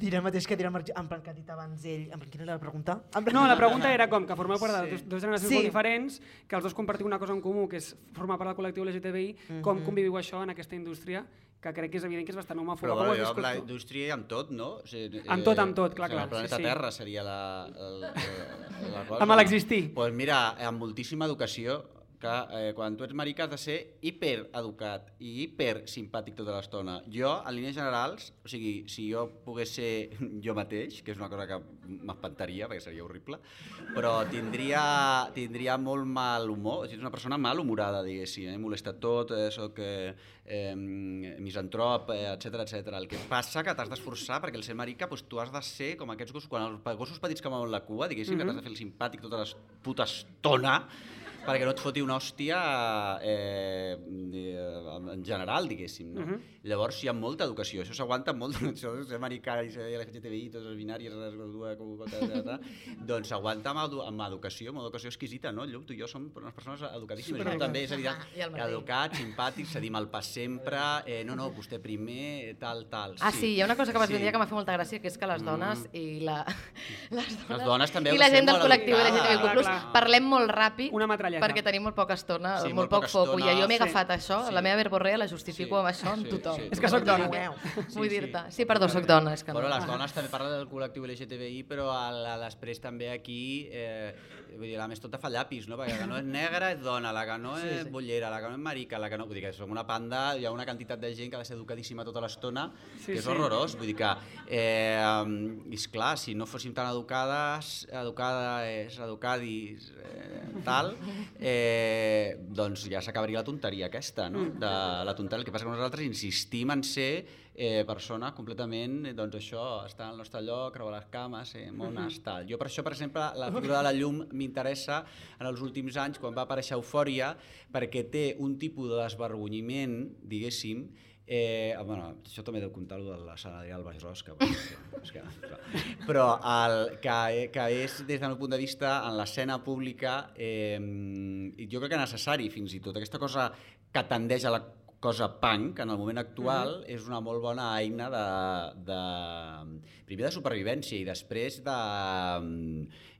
diré el mateix que diré en plan que ha dit abans ell. En plan, quina era la pregunta? En plan- No, la pregunta era com que formeu part de Sí. dos, dos generacions Sí. molt diferents, que els dos compartiu una cosa en comú, que és formar part del col·lectiu LGTBI, com Mhm. conviviu això en aquesta indústria, que crec que és evident que és bastant homòfoba. Però bueno, jo amb la indústria i amb tot, no? O sigui, Amb tot, amb tot, clar, clar, El planeta sí, sí. Terra seria la, el, el, la cosa. Amb l'existir. Doncs pues mira, amb moltíssima educació, que eh, quan tu ets marica has de ser hipereducat i hipersimpàtic tota l'estona. Jo, en línies generals, o sigui, si jo pogués ser jo mateix, que és una cosa que m'espantaria, perquè seria horrible, però tindria, tindria molt mal humor, o sigui, és una persona malhumorada, diguéssim, eh? molesta tot, eh, soc eh, eh, misantrop, eh, etc etc. El que passa que t'has d'esforçar perquè el ser marica doncs, tu has de ser com aquests gossos, quan els gossos petits que mouen la cua, diguéssim, mm -hmm. que t'has de fer el simpàtic tota la puta estona, perquè no et foti una hòstia eh, eh, en general, diguéssim. No? Mhm. Llavors hi ha molta educació, això s'aguanta molt, això és americà, i LGTBI, tots els binaris, doncs s'aguanta amb, edu amb educació, amb educació exquisita, no? Llop, tu i jo som unes persones educadíssimes, Supereducats. jo també, és a dir, Ah, educats, simpàtics, cedim el pas sempre, eh, no, no, vostè primer, tal, tal. Ah, sí, hi ha una cosa que vas Sí. dir que m'ha fet molta gràcia, que és que les dones i la... Les dones, Les dones també i la gent del col·lectiu. LGTBIQ+, clar. parlem molt ràpid Una metralleta. perquè tenim molt poca estona, Sí, molt, molt poc foco, i jo m'he Sí. agafat això, Sí. la meva verborrea la justifico Sí, amb això, amb sí, tothom. sí, És que sóc dona. Vull dir-te. Sí, perdó, sóc dona, és que no. Bueno, les dones també parlen del col·lectiu LGTBI, però a la, després també aquí, eh, vull dir, la més tota fa llapis, no? Perquè la que no és negra és dona, la que no és bollera, la que no és marica, la que no... Vull dir que som una panda, hi ha una quantitat de gent que ha de ser educadíssima tota l'estona, Sí, que és sí. horrorós. Vull dir que, eh, i esclar, si no fóssim tan educades, educades, educadis, eh, tal, eh, doncs ja s'acabaria la tonteria aquesta, no? De la tonteria. El que passa que nosaltres insistim en ser eh, persona completament, doncs això, estar al nostre lloc, creuar les cames, eh, mones, tal. Jo per això, per exemple, la figura de la llum m'interessa en els últims anys, quan va aparèixer Eufòria, perquè té un tipus de desvergonyiment, diguéssim, Eh, bueno, això també deu comptar lo de la sala del Baix que, és que, però el, que, que és, des del meu punt de vista, en l'escena pública, eh, jo crec que necessari, fins i tot. Aquesta cosa que tendeix a la cosa punk, en el moment actual, és una molt bona eina de, de, primer de supervivència i després de,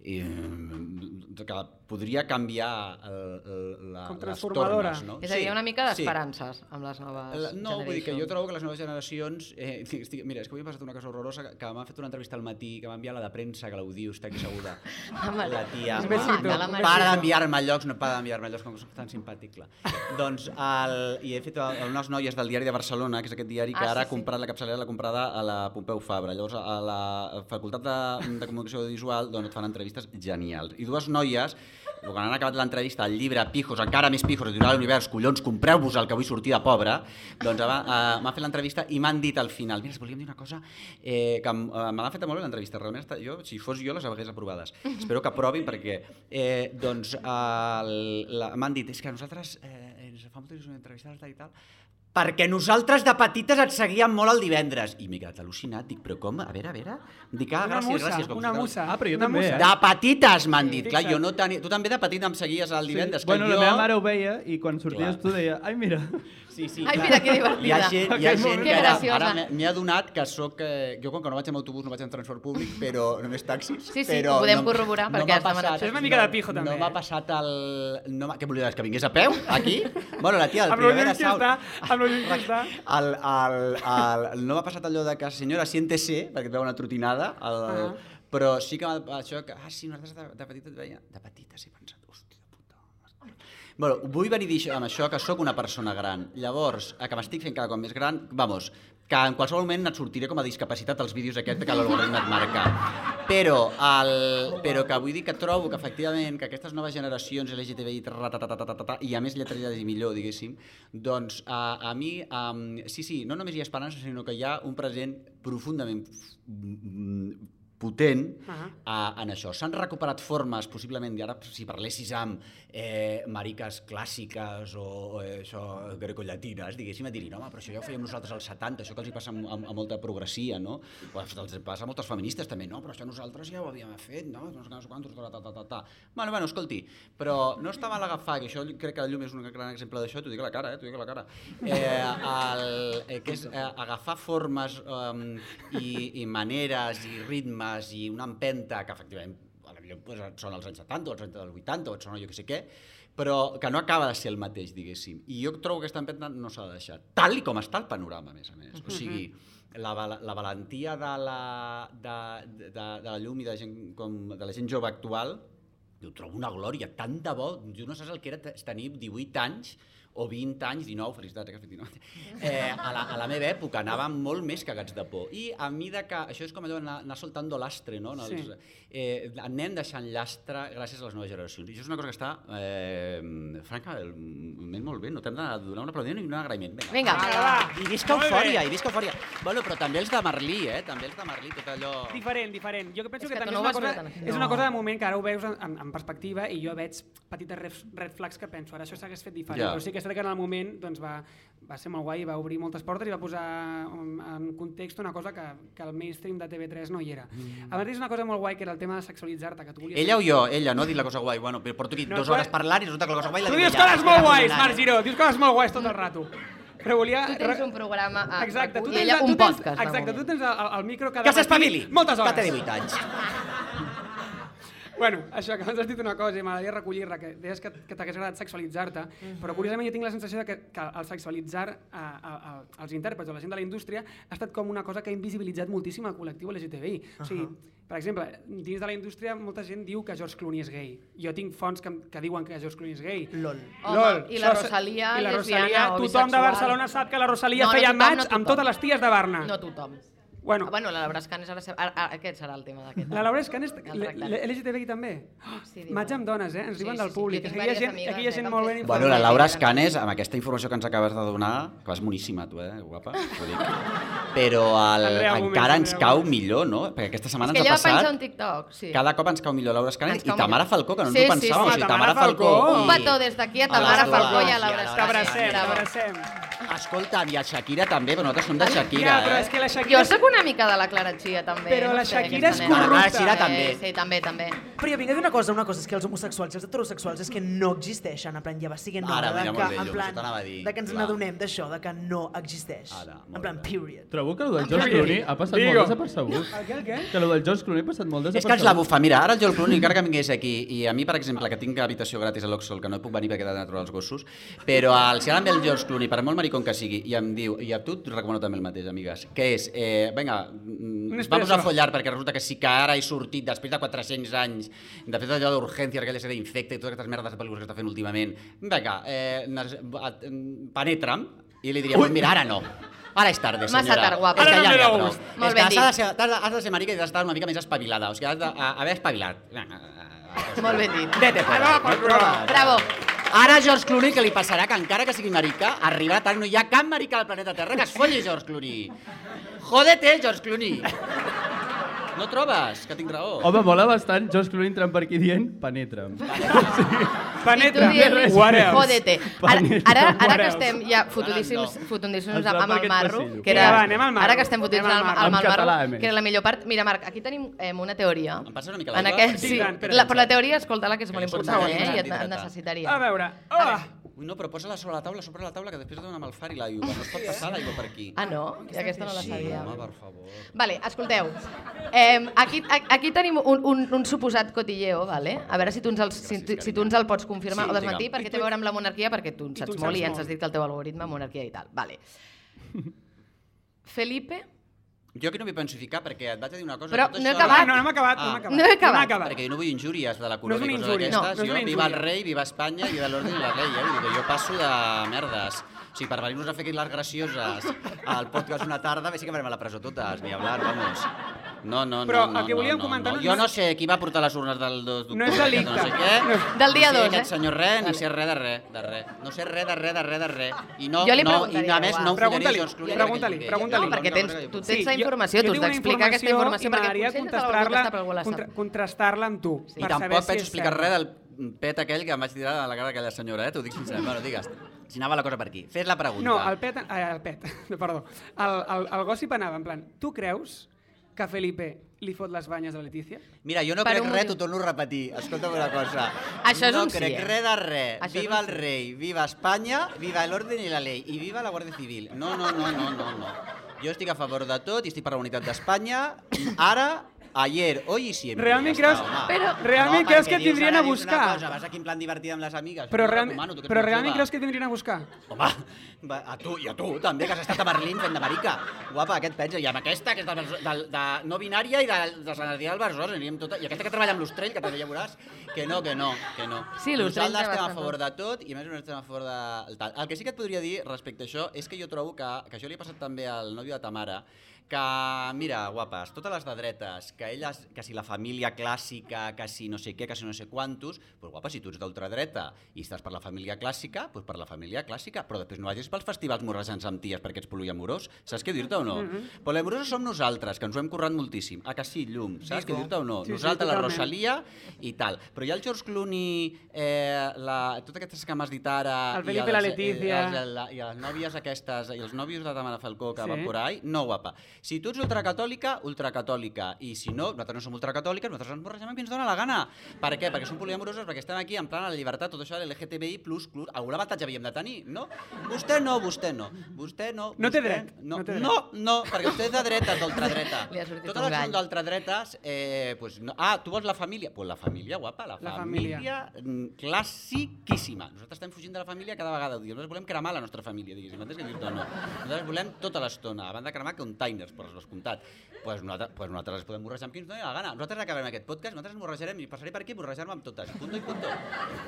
i, que podria canviar el, el, la, Com les tornes, no? És a dir, una mica sí. d'esperances amb les noves La- No, vull dir que jo trobo que les noves generacions... Eh, estic, mira, és que avui m'ha passat una cosa horrorosa, que, que m'ha fet una entrevista al matí, que m'ha enviat la de premsa, que l'Audiu està aquí seguda. Home, la tia. Besito. Home, la. Para d'enviar-me llocs, no para d'enviar-me llocs, com que soc tan simpàtic, clar. doncs, el, i he fet el- unes noies del diari de Barcelona, que és aquest diari que Ah, ara sí, ha sí. comprat la capçalera l'ha comprada a la Pompeu Fabra. Llavors, a la Facultat de, de Comunicació Audiovisual doncs, et fan entrevistes genials. I dues noies, quan han acabat l'entrevista, el llibre Pijos, encara més pijos, editorial Univers, collons, compreu-vos el que vull sortir de pobre, doncs eh, m'ha fet l'entrevista i m'han dit al final, mira, volíem dir una cosa eh, que eh, me l'ha fet molt bé l'entrevista, realment està, jo, si fos jo, les hagués aprovades. Espero que aprovin perquè, eh, doncs, la- m'han dit, és que nosaltres, eh, ens fa molta il·lusió entrevistar-te i tal, perquè nosaltres de petites et seguíem molt el divendres. I m'he quedat al·lucinat, dic, però com? A veure, a veure. Dic, ah, Una gràcies, musa, gràcies. com una musa. Ah, però jo una també, musa. eh? De petites, m'han dit. Clar, Fixa't. jo no tenia... Tu també de petit em seguies el divendres. Sí. Bueno, que la jo... meva mare ho veia i quan sorties Clar. tu deia, ai, mira, Sí, sí, Ai, clar. mira, que divertida. Hi ha gent, hi ha Que gent que ara, ara m'he- adonat que sóc... Eh, jo, com que no vaig amb autobús, no vaig en transport públic, però només taxis. Sí, sí, però ho podem corroborar, perquè m'ha has demanat. passat- Això és una mica de pijo, també, No m'ha eh? passat el... No què volies, que vingués a peu, aquí? Bueno, la tia del Primavera que Sound... està, amb lo lluny que està. El, el, el, no m'ha passat allò de que, senyora, siéntese, perquè et veu una trotinada, el, Ah. però sí que m'ha- això que, ah, sí, nosaltres de, de petita et veia, de petita, sí, puta. Bueno, vull venir amb això que sóc una persona gran. Llavors, que m'estic fent cada cop més gran, vamos, que en qualsevol moment et sortiré com a discapacitat als vídeos aquest que l'algoritme et marca. Però, el, però que vull dir que trobo que efectivament que aquestes noves generacions LGTBI i a més lletrades i millor, diguéssim, doncs a, a mi, um, sí, sí, no només hi ha esperança, sinó que hi ha un present profundament potent Ah. a, en això. S'han recuperat formes, possiblement, i ara si parlessis amb eh, mariques clàssiques o, o eh, això, grecollatines, diguéssim, et dirien, home, però això ja ho fèiem nosaltres als 70, això que els hi passa amb, amb, amb molta progressia, no? O els passa a moltes feministes també, no? Però això nosaltres ja ho havíem fet, no? No sé, no sé quantos, ta, ta, ta, ta, ta. Bueno, bueno, escolti, però no està mal agafar, que això crec que la llum és un gran exemple d'això, t'ho dic a la cara, eh? T'ho dic a la cara. Eh, el, eh, que és eh, agafar formes um, i, i maneres i ritmes i una empenta que efectivament a la millor pues, són els anys 70 o els anys del 80 o et sona jo que sé què, però que no acaba de ser el mateix, diguéssim. I jo trobo que aquesta empenta no s'ha de deixar, tal i com està el panorama, a més a més. O sigui, la, la valentia de la, de, de, de, la llum i de, gent, com, de la gent jove actual, jo trobo una glòria, tant de bo, jo no saps el que era te- tenir 18 anys o 20 anys, 19, felicitats, eh, que has fet 19, eh, a, la, a la meva època anàvem molt més cagats de por. I a mida que, això és com allò anar, anar soltando lastre, no? Els, Sí. eh, anem deixant lastre gràcies a les noves generacions. I això és una cosa que està, eh, francament, molt bé. No t'hem de donar un aplaudiment ni un agraïment. Vinga. Vinga. Vinga, va. I visca eufòria, i visca eufòria. Bueno, però també els de Merlí, eh? També els de Merlí, tot allò... Diferent, diferent. Jo que penso És que, que també no és, una cosa, és una cosa de moment que ara ho veus en, en, en perspectiva i jo veig petites red, red flags que penso, ara això s'hagués fet diferent, Ja. però sí que és cert que en el moment doncs, va, va ser molt guai, va obrir moltes portes i va posar en, en context una cosa que, que el mainstream de TV3 no hi era. Mm. A més, és una cosa molt guai que era el tema de sexualitzar-te, que tu volies... Ella o jo? Ella, no? Dit la cosa guai. Bueno, però porto aquí No, dues hores parlant i resulta que la cosa guai la Tu diu dius coses molt guais, Marc. Giró, dius coses molt guais tot el rato. Però volia... Tu tens un programa a Exacte, tu i tens, ella tu un tens, podcast. Exacte, tu tens el, el micro cada Que matí s'espavili! moltes hores. Que té 18 anys. Bueno, això, que abans has dit una cosa i m'agradaria recollir-la, que deies que, que t'hagués agradat sexualitzar-te, però curiosament jo tinc la sensació de que, que el sexualitzar a, a, a, als intèrprets o la gent de la indústria ha estat com una cosa que ha invisibilitzat moltíssim el col·lectiu LGTBI. O sigui, per exemple, dins de la indústria molta gent diu que George Clooney és gay. Jo tinc fonts que, que diuen que George Clooney és gay. LOL. Home, i la Rosalia, i la lesbiana Rosalia, o Tothom de. Barcelona sap que la Rosalia No, no feia tothom, no amb totes les ties de Barna. No tothom. Bueno, Ah, bueno, la Laura Escanes ara... se- ara, ara aquest serà el tema d'aquest. la Laura Escanes, l'LGTBI també. Sí, diu. Maig amb dones, eh? Ens Sí, diuen sí, del sí. públic. Jo tinc Aquí hi ha gent, amigues, aquí hi ha eh, gent que molt ben fet- Bueno, informada. la Laura Escanes, amb aquesta informació que ens acabes de donar, que vas moníssima, tu, eh, guapa, ho dic. Però el, Gómez, encara ens cau millor, no? Perquè aquesta És setmana que ens ella ha va penjar passat... un TikTok, sí. Cada cop ens cau millor Laura Escanes i Tamara. Falcó, que no ens Sí, ho sí, pensàvem. sí. O sigui, Tamara Falcó... Un petó des d'aquí a Tamara Falcó i a Laura Escanes. T'abracem, t'abracem. Escolta, i a Shakira també, però nosaltres som de Shakira, Ja, però eh? és que la Jo Shakira... sóc una mica de la Clara Chia, també. Però la Shakira és corrupta. La Shakira Sí, també. Sí, també, també. Però jo vinc a dir una cosa, una cosa és que els homosexuals i els heterosexuals és que no existeixen, en plan, ja va siguent Ara, hora de que, en plan, de que ens n'adonem d'això, de que no existeix. Ara, en plan, bé. period. Trobo que el del George Clooney ha passat Digo. molt desapercebut. El què, el què? Que el del George Clooney ha passat molt És desapercebut. que ens la bufa. Mira, ara el Joel Clooney, encara que vingués aquí, i a mi, per exemple, que tinc habitació gratis a l'Oxol, que no puc venir perquè he d'anar a trobar els gossos, però el, si ara ve el George Clooney, per molt maricón que sigui, i em diu, i a tu et recomano també el mateix, amigues, que és, eh, vinga, mm, vamos a follar, perquè resulta que sí que ara he sortit, després de 400 anys, de fet allò d'urgència, aquella sèrie d'infecte i totes aquestes merdes de pel·lícules que està fent últimament, vinga, eh, mm, penetra'm, i li diria, pues mira, ara no. Ara és tarde, Massa senyora. tard, guapa. És que Ara no ja me n'hi ha prou. gust. Molt És ben que dit. has de, ser, has, de, has de ser marica i has d'estar una mica més espavilada. O sigui, has d'haver espavilat. Molt ben dit. Vete, trobes? Bravo. Ara George Clooney, que li passarà que encara que sigui marica, arribarà tard, no hi ha cap marica al planeta Terra que es folli George Clooney. Jódete, George Clooney. No trobes? Que tinc raó. Home, mola bastant George Clooney entrant per aquí dient penetra'm. Penetra. Tu dient-li, What else? Jódete. Ara, ara, ara que estem ja fotudíssims, fotudíssims amb el marro, passillo. que era, va, anem al marro. ara que estem fotudíssims amb, amb el marro, que era la millor part. Mira, Marc, aquí tenim eh, una teoria. Em passes una mica En l'aigua? aquest, sí, Sí, la, però la teoria, escolta-la, que és molt important, eh? I et necessitaria. A veure. Oh! Ui, no, però posa-la sobre la taula, sobre la taula, que després dona el far i l'aigua. No es pot passar l'aigua per aquí. Ah, no? I aquesta no la sabia. Home, per favor. Vale, escolteu. Eh, aquí, aquí tenim un, un, un suposat cotilleo, vale? a veure si tu ens el, si, tu- si tu ens el pots confirmar Sí, o desmentir, digue'm. perquè té a veure amb la monarquia, perquè tu en tu saps molt saps i ens has dit que el teu algoritme monarquia i tal. Vale. Felipe, Jo aquí no m'hi penso ficar perquè et vaig a dir una cosa. Però tot no he això- acabat. Ah, no, no hem acabat, no hem Ah. acabat. No he acabat. No acabat. Perquè jo no vull injúries de la No corona és una i coses d'aquestes. No, no és jo, viva el rei, viva Espanya, viva l'ordre i la rei. Eh? Vull dir que jo passo de merdes. O sigui, per venir-nos a fer aquí les gracioses al podcast una tarda, bé, sí que farem a la presó totes, ni hablar, vamos. No, no, Però no, no, el que volíem no, comentar no. no- Jo no sé qui va portar les urnes del 2 d'octubre. No és delicte. No sé què. Del dia Ni sé dos, aquest eh? senyor res, ni sé res de res, de res. No sé res de res, de res, de res. I no, Jo li no, i a més no Pregunta-li, follaria George Clooney. pregunta-li, pregunta-li. no, perquè tens, tu tens la jo- informació, tu has d'explicar aquesta informació, i perquè potser ets de l'algú que contestar-la està per algú a l'estat. contra, contrastar-la amb tu. I per tampoc penso explicar res del pet aquell que em vaig tirar a la cara d'aquella senyora, eh? T'ho dic sincerament. Bueno, digues. Si anava la cosa per aquí. Fes la pregunta. No, el pet, eh, el pet, perdó. El, el, el gossip anava en plan, tu creus que Felipe li fot les banyes a la Letícia? Mira, jo no Per crec un res, t'ho torno a repetir. Escolta'm una cosa. Això és no un sí, crec eh? res de res. Això viva el sí. rei, viva Espanya, viva el orden i la ley, i viva la Guàrdia Civil. No, no, no, no, no, no. Jo estic a favor de tot i estic per la unitat d'Espanya. Ara, ayer, hoy y siempre. Realment ja creus- està, home. Però- realment no, creus que et vindrien a buscar? Cosa, vas aquí en plan divertida amb les amigues. Però, real, tu ets però realment creus que et vindrien a buscar? Home, va, a tu i a tu també, que has estat a Berlín fent de marica. Guapa, què et pensa? I amb aquesta, que és de, de, de no binària i de, de Sant Adrià del Besòs, aniríem tota... I aquesta que treballa amb l'Ostrell, que també ja veuràs, que no, que no, que no. Sí, l'Ostrell Nosaltres estem a favor de tot i a més més estem a favor de... El, tal. el que sí que et podria dir respecte a això és que jo trobo que, que això li ha passat també al nòvio de Tamara, que, mira, guapes, totes les de dretes, que elles, que si la família clàssica, que si no sé què, que si no sé quantos, doncs guapa, si tu ets d'ultradreta i estàs per la família clàssica, doncs per la família clàssica, però després no vagis pels festivals morrejants amb ties perquè ets poliamorós, saps què dir-te o no? Mhm. Poliamorosos som nosaltres, que ens ho hem currat moltíssim. A que sí, llum, saps què dir-te o no? Sí, sí, nosaltres, la totalment. Rosalia i tal. Però hi ha el George Clooney, eh, la, totes aquestes que m'has dit ara... El i Felipe i la els- Letícia. I, els, i les nòvies aquestes, i els nòvios de Tamara Falcó que Sí. van por ahí, no guapa. Si tu ets ultracatòlica, ultracatòlica. I si no, nosaltres no som ultracatòliques, nosaltres ens borregem amb qui ens dona la gana. Per què? Perquè som poliamorosos, perquè estem aquí en plan a la llibertat, tot això de l'LGTBI+, plus, plus, algun avantatge havíem de tenir, no? Vostè no, vostè no. Vostè no. No té vostè dret, No, no té dret. no, no, perquè vostè és de dretes, d'ultradreta. Totes les són d'ultradretes, eh, pues no. ah, tu vols la família? Pues la família, guapa, la, La família, família. mm, classiquíssima. Nosaltres estem fugint de la família cada vegada. Nosaltres volem cremar la nostra família, diguéssim, antes que dir-te no. Nosaltres volem tota l'estona, abans de cremar containers, per descomptat. Pues nosaltres, pues nosaltres ens podem morrejar amb qui ens doni la gana. Nosaltres acabarem aquest podcast, nosaltres ens morrejarem i passaré per aquí a morrejar-me amb totes, punto i punto.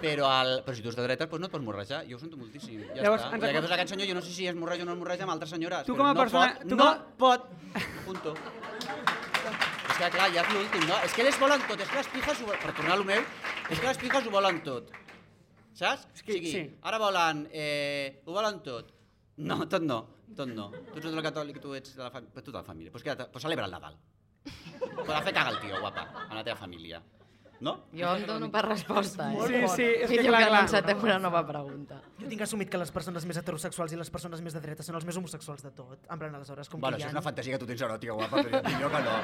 Però, el, però si tu ets de dretes, pues no et pots morrejar. Jo ho sento moltíssim. Ja Llavors, està. ens I acon- aquest, aquest senyor, jo no sé si es morreja o no es morreja amb altres senyores, Tu com a no persona- pot, tu no com pot, punto. És que clar, ja és l'últim, no? És que elles volen tot, és que les pijes, ho, per tornar a lo meu, és que les pijes ho volen tot. Saps? És que- o sigui, sí. ara volen, eh, ho volen tot. No, tot no, tot no. Tu ets el catòlic, tu ets de la família, tota la família. Pues, queda't, pues celebra el Nadal. Pues a fer caga el tio, guapa, a la teva família. No? Jo em dono per resposta, eh? Sí, sí, és que Millor clar, que clar. una nova pregunta. Jo tinc assumit que les persones més heterosexuals i les persones més de dreta són els més homosexuals de tot. En plan, aleshores, com Bueno, que hi això ha... és una fantasia que tu tens eròtica, guapa, però jo jo que no.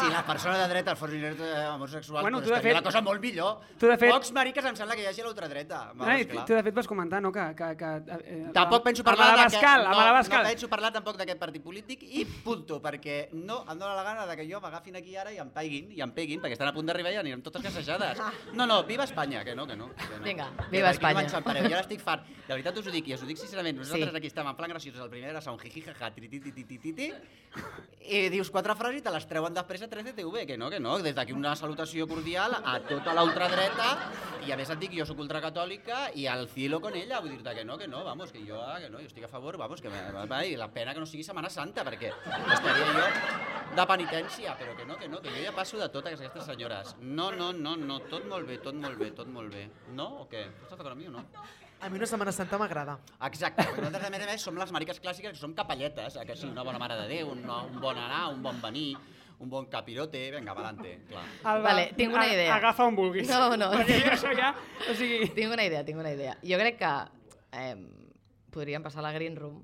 Si les persones de dreta fossin eh, homosexuals, Bueno, estaria fet- la cosa molt millor. tu, de fet- Pocs mariques em sembla que hi hagi a l'ultradreta. Ai, clar. tu de fet vas comentar, no?, que... que, que eh, Tampoc penso a parlar Malabascal, a no, Malabascal. no penso parlar tampoc d'aquest partit polític i punto, perquè no em dóna la gana de que jo m'agafin aquí ara i em peguin, i em peguin, perquè estan a punt d'arribar i anirem totes gassejades. No, no, viva Espanya, que no, que no. Que no. Vinga, viva no Espanya. Jo ara estic fart. De veritat us ho dic, i us ho dic sincerament, nosaltres Sí. aquí estem en plan graciosos, el primer era un jiji, jaja, tritititititi, i dius quatre frases i te les treuen després a 3DTV, que no, que no. Des d'aquí una salutació cordial a tota la ultradreta, i a més et dic, jo sóc ultracatòlica i al cielo con ella, vull dir-te que no, que no, vamos, que jo, ah, que no, jo estic a favor, vamos, que me, va, i la pena que no sigui Setmana Santa, perquè estaria jo de penitència, però que no, que no, que jo ja passo de totes aquestes senyores. No, no, no, no, tot molt bé, tot molt bé, tot molt bé. No o què? Estàs d'acord amb mi o no? A mi una Setmana Santa m'agrada. Exacte, perquè nosaltres a més a més som les mariques clàssiques que som capelletes, eh, que sí, una bona mare de Déu, un, un bon anar, un bon venir, un bon capirote, vinga, adelante, clar. Alba, Vale, tinc una a- idea. Agafa on vulguis. No, no. Perquè jo això ja... O sigui... Tinc una idea, tinc una idea. Jo crec que eh, podríem passar a la Green Room.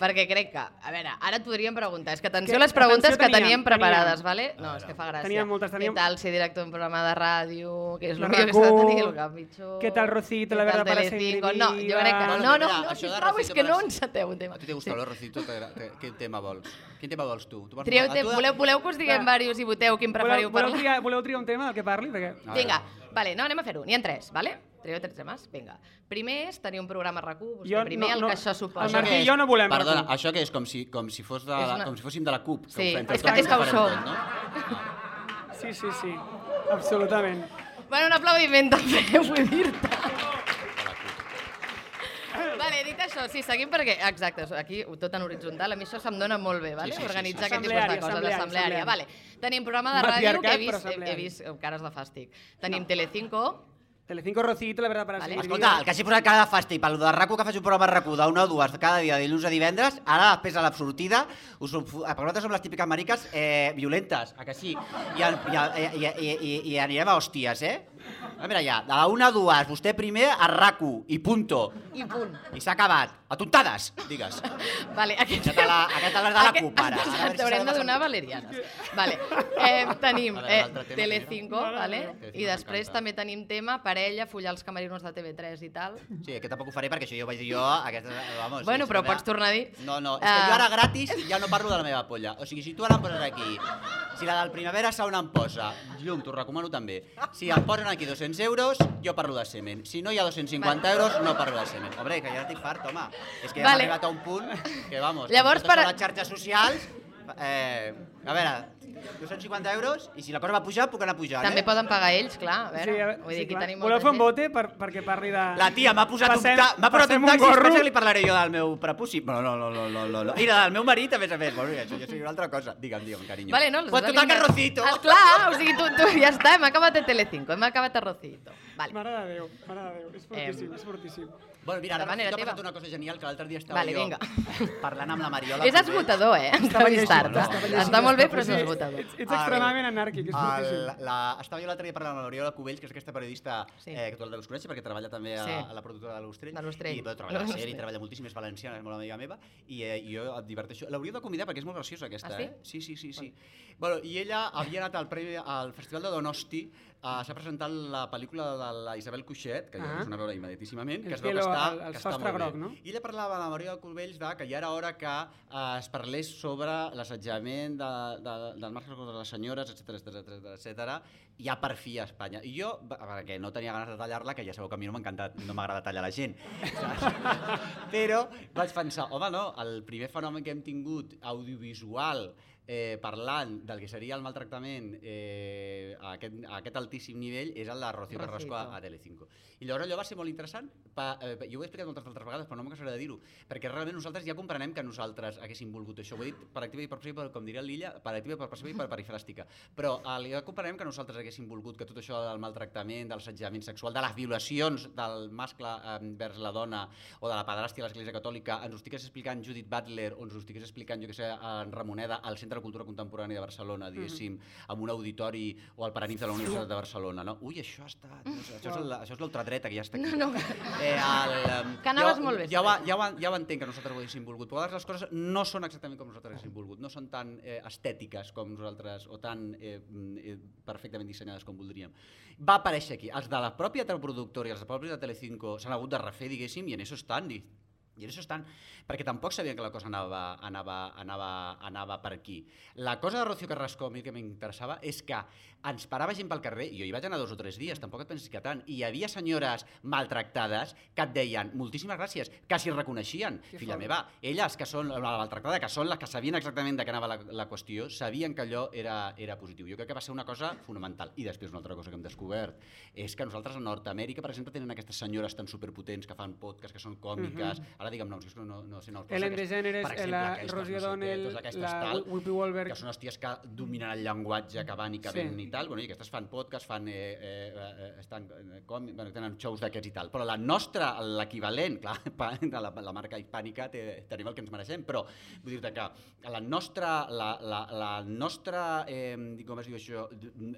Perquè crec que, a veure, ara et podríem preguntar, és que atenció Que- a les preguntes atenció, que teníem, teníem preparades, teníem. vale? No, és que fa gràcia. Teníem moltes, teníem- Què tal ser director d'un programa de ràdio, que és el La millor que s'ha de RAC1, tenir, el que pitjor... què tal Rocito, la què verdad para ser No, jo crec que... No, no, no, sisplau, és que no enceteu un tema. A tu te gusta sí. Rocito? Te- te- Quin tema vols? Quin tema vols tu? tu vols Trieu, voleu, voleu que us diguem diversos i voteu quin preferiu Voleu, voleu, parlar? triar, voleu triar un tema del que parli? Vinga, vale, no, anem a fer-ho. N'hi ha tres, vale? Trieu tres temes? Vinga. Primer és tenir un programa RAC1, vostè Jo primer, no- el no- que això suposa. el Martí i jo no volem Perdona, RAC1. això què és? Com si, com si, fos de, una- com si fóssim de la CUP. Que Sí, fem és que- és que ho som. tot, no? Sí, sí, sí. Absolutament. Bueno, un aplaudiment també, vull dir-te. Vale, dit això, sí, seguim perquè... Exacte, aquí tot en horitzontal, a mi això se'm dona molt bé, vale? Sí, sí, sí, organitzar sí. aquest tipus de coses, assembleària, l'assembleària. Vale. Tenim programa de ràdio que he vist, he, he vist eh, cares de fàstic. Tenim Telecinco, Telecinco Rocito, la verdad para Vale. Escolta, el que hagi posat cara de fàstic pel de RAC1 que faig un programa de RAC1 d'una o dues cada dia, de dilluns a divendres, ara després a la sortida, us, fu- perquè nosaltres som les típiques mariques eh, violentes, a que sí? I, el, i, el, i, i, i, i anirem a hòsties, eh? A veure ja, de la una a dues, vostè primer a RAC1 i punto. i punt. I s'ha acabat. Atontades, digues. Vale, aquest... Aquest la- aquest de la de la Aquest- CUP, ara. Ara a T'haurem de donar valerianes. Vale. Eh, tenim A eh, Telecinco, vale? I després també tenim tema parella, follar els camerinos de TV3 i tal. Sí, que tampoc ho faré perquè això ja ho vaig dir jo. Aquesta, vamos, Bueno, però pots tornar a dir. No, no, és que Ah. jo ara gratis ja no parlo de la meva polla. O sigui, si tu ara em poses aquí, si la del Primavera Sauna em posa, llum, t'ho recomano també, si em posen aquí 200 euros, jo parlo de semen. Si no hi ha 250 Vale. euros, no parlo de semen. Hombre, que ja estic fart, home. És que Vale. hem arribat a un punt que, vamos, Llavors, per- les xarxes socials, eh, a veure, 250 euros, i si la cosa va pujar, puc anar pujant, També eh? poden pagar ells, clar. A veure, Sí, a veure, vull dir, sí, aquí clar. tenim Voleu fer un bote per, perquè parli de... La tia m'ha posat Passem- un, ta m'ha posat un taxi, després ja li parlaré jo del meu prepuci. No, no, no, no, no, no, no. I del meu marit, a més a més. Bueno, això ja seria una altra cosa. Digue'm, digue'm, carinyo. Vale, no, pues total que Rocito. Ah, clar, o sigui, tu, tu ja està, hem acabat a Telecinco, hem acabat a Rocito. Vale. Mare de Déu, mare de Déu, és fortíssim, Em. és fortíssim. Bueno, mira, ara era Rocito ha teva. passat una cosa genial que l'altre dia estava Vale, jo vinga. parlant amb la Mariola. És esgotador, eh? Estava llegint, Entrevistar-te. estava llegint Està molt bé, però és esgotador. Ets, ets extremadament anàrquic, és El, la, estava jo l'altre dia parlant amb la Mariola Cubells, que és aquesta periodista Sí. eh, que tu la coneixes perquè treballa també a, Sí. a la productora de l'Ostrell. De l'Ostrell. I però treballa a la sèrie, treballa moltíssim, és valenciana, és molt amiga meva, i, eh, i jo et diverteixo. L'hauria de convidar perquè és molt graciosa aquesta, Ah, sí? eh? Sí, sí, sí. sí. Bueno, I ella havia anat al, premi, al Festival de Donosti, uh, s'ha presentat la pel·lícula de la Isabel Cuixet, que jo Ah. vaig anar a veure immediatíssimament, que es veu que està, el- el que està molt bé. groc, no? I ella parlava a la Maria Cubells de que ja era hora que eh, es parlés sobre l'assetjament de, de, del marc contra les senyores, etc etc etc ja per fi a Espanya. I jo, perquè no tenia ganes de tallar-la, que ja sabeu que a mi no m'encanta, no m'agrada tallar la gent, però vaig pensar, home, no, el primer fenomen que hem tingut audiovisual eh, parlant del que seria el maltractament eh, a, aquest, a aquest altíssim nivell és el de Rocío Carrasco a, a Telecinco. I llavors allò va ser molt interessant, pa, eh, jo ho he explicat moltes altres vegades, però no m'ho cansaré de dir-ho, perquè realment nosaltres ja comprenem que nosaltres haguéssim volgut això. Ho he dit per activa i per passiva, com diria l'Illa, per activa i per passiva i per perifràstica. Però eh, ja comprenem que nosaltres haguéssim volgut que tot això del maltractament, de l'assetjament sexual, de les violacions del mascle eh, vers la dona o de la pedrastia a l'Església Catòlica ens ho estigués explicant Judith Butler o ens ho estigués explicant, jo que sé, en Ramoneda, al Centre de Cultura Contemporània de Barcelona, diguéssim, amb un auditori o al Paranís de la Universitat de Barcelona. No? Ui, això. No sé, això és la- això és l'ultradreta que ja està aquí. No, no. Eh, el, Que anaves jo, molt bé, Ja Sergi. ja, ho, ja ho entenc que nosaltres ho haguéssim volgut, però a vegades les coses no són exactament com nosaltres haguéssim volgut, no són tan eh, estètiques com nosaltres, o tan eh, mm, eh, perfectament dissenyades com voldríem. Va aparèixer aquí. Els de la pròpia productora i els de propis de Telecinco s'han hagut de refer, diguéssim, i en això estan, i i això estan, perquè tampoc sabien que la cosa anava, anava, anava, anava per aquí. La cosa de Rocío Carrasco, a mi que m'interessava, és que ens parava gent pel carrer, i jo hi vaig anar dos o tres dies, tampoc et pensis que tant, i hi havia senyores maltractades que et deien moltíssimes gràcies, que s'hi reconeixien. Que Filla fort. meva, elles que són la maltractada, que són les que sabien exactament de què anava la, la qüestió, sabien que allò era, era positiu. Jo crec que va ser una cosa fonamental. I després una altra cosa que hem descobert és que nosaltres a Nord-Amèrica, per exemple, tenen aquestes senyores tan superpotents que fan podcasts, que són còmiques, ara digue'm noms, que no, no sé noms. Ellen DeGeneres, la què, O'Donnell, la Whoopi Goldberg. que són les ties que dominen el llenguatge que van i que Sí. venen i tal, bueno, i aquestes fan podcast, fan, eh, eh, eh, estan, eh, com, bueno, tenen shows d'aquests i tal, però la nostra, l'equivalent, clar, de la, la marca hispànica té, tenim el que ens mereixem, però vull dir-te que la nostra, la, la, la nostra eh, com es diu això,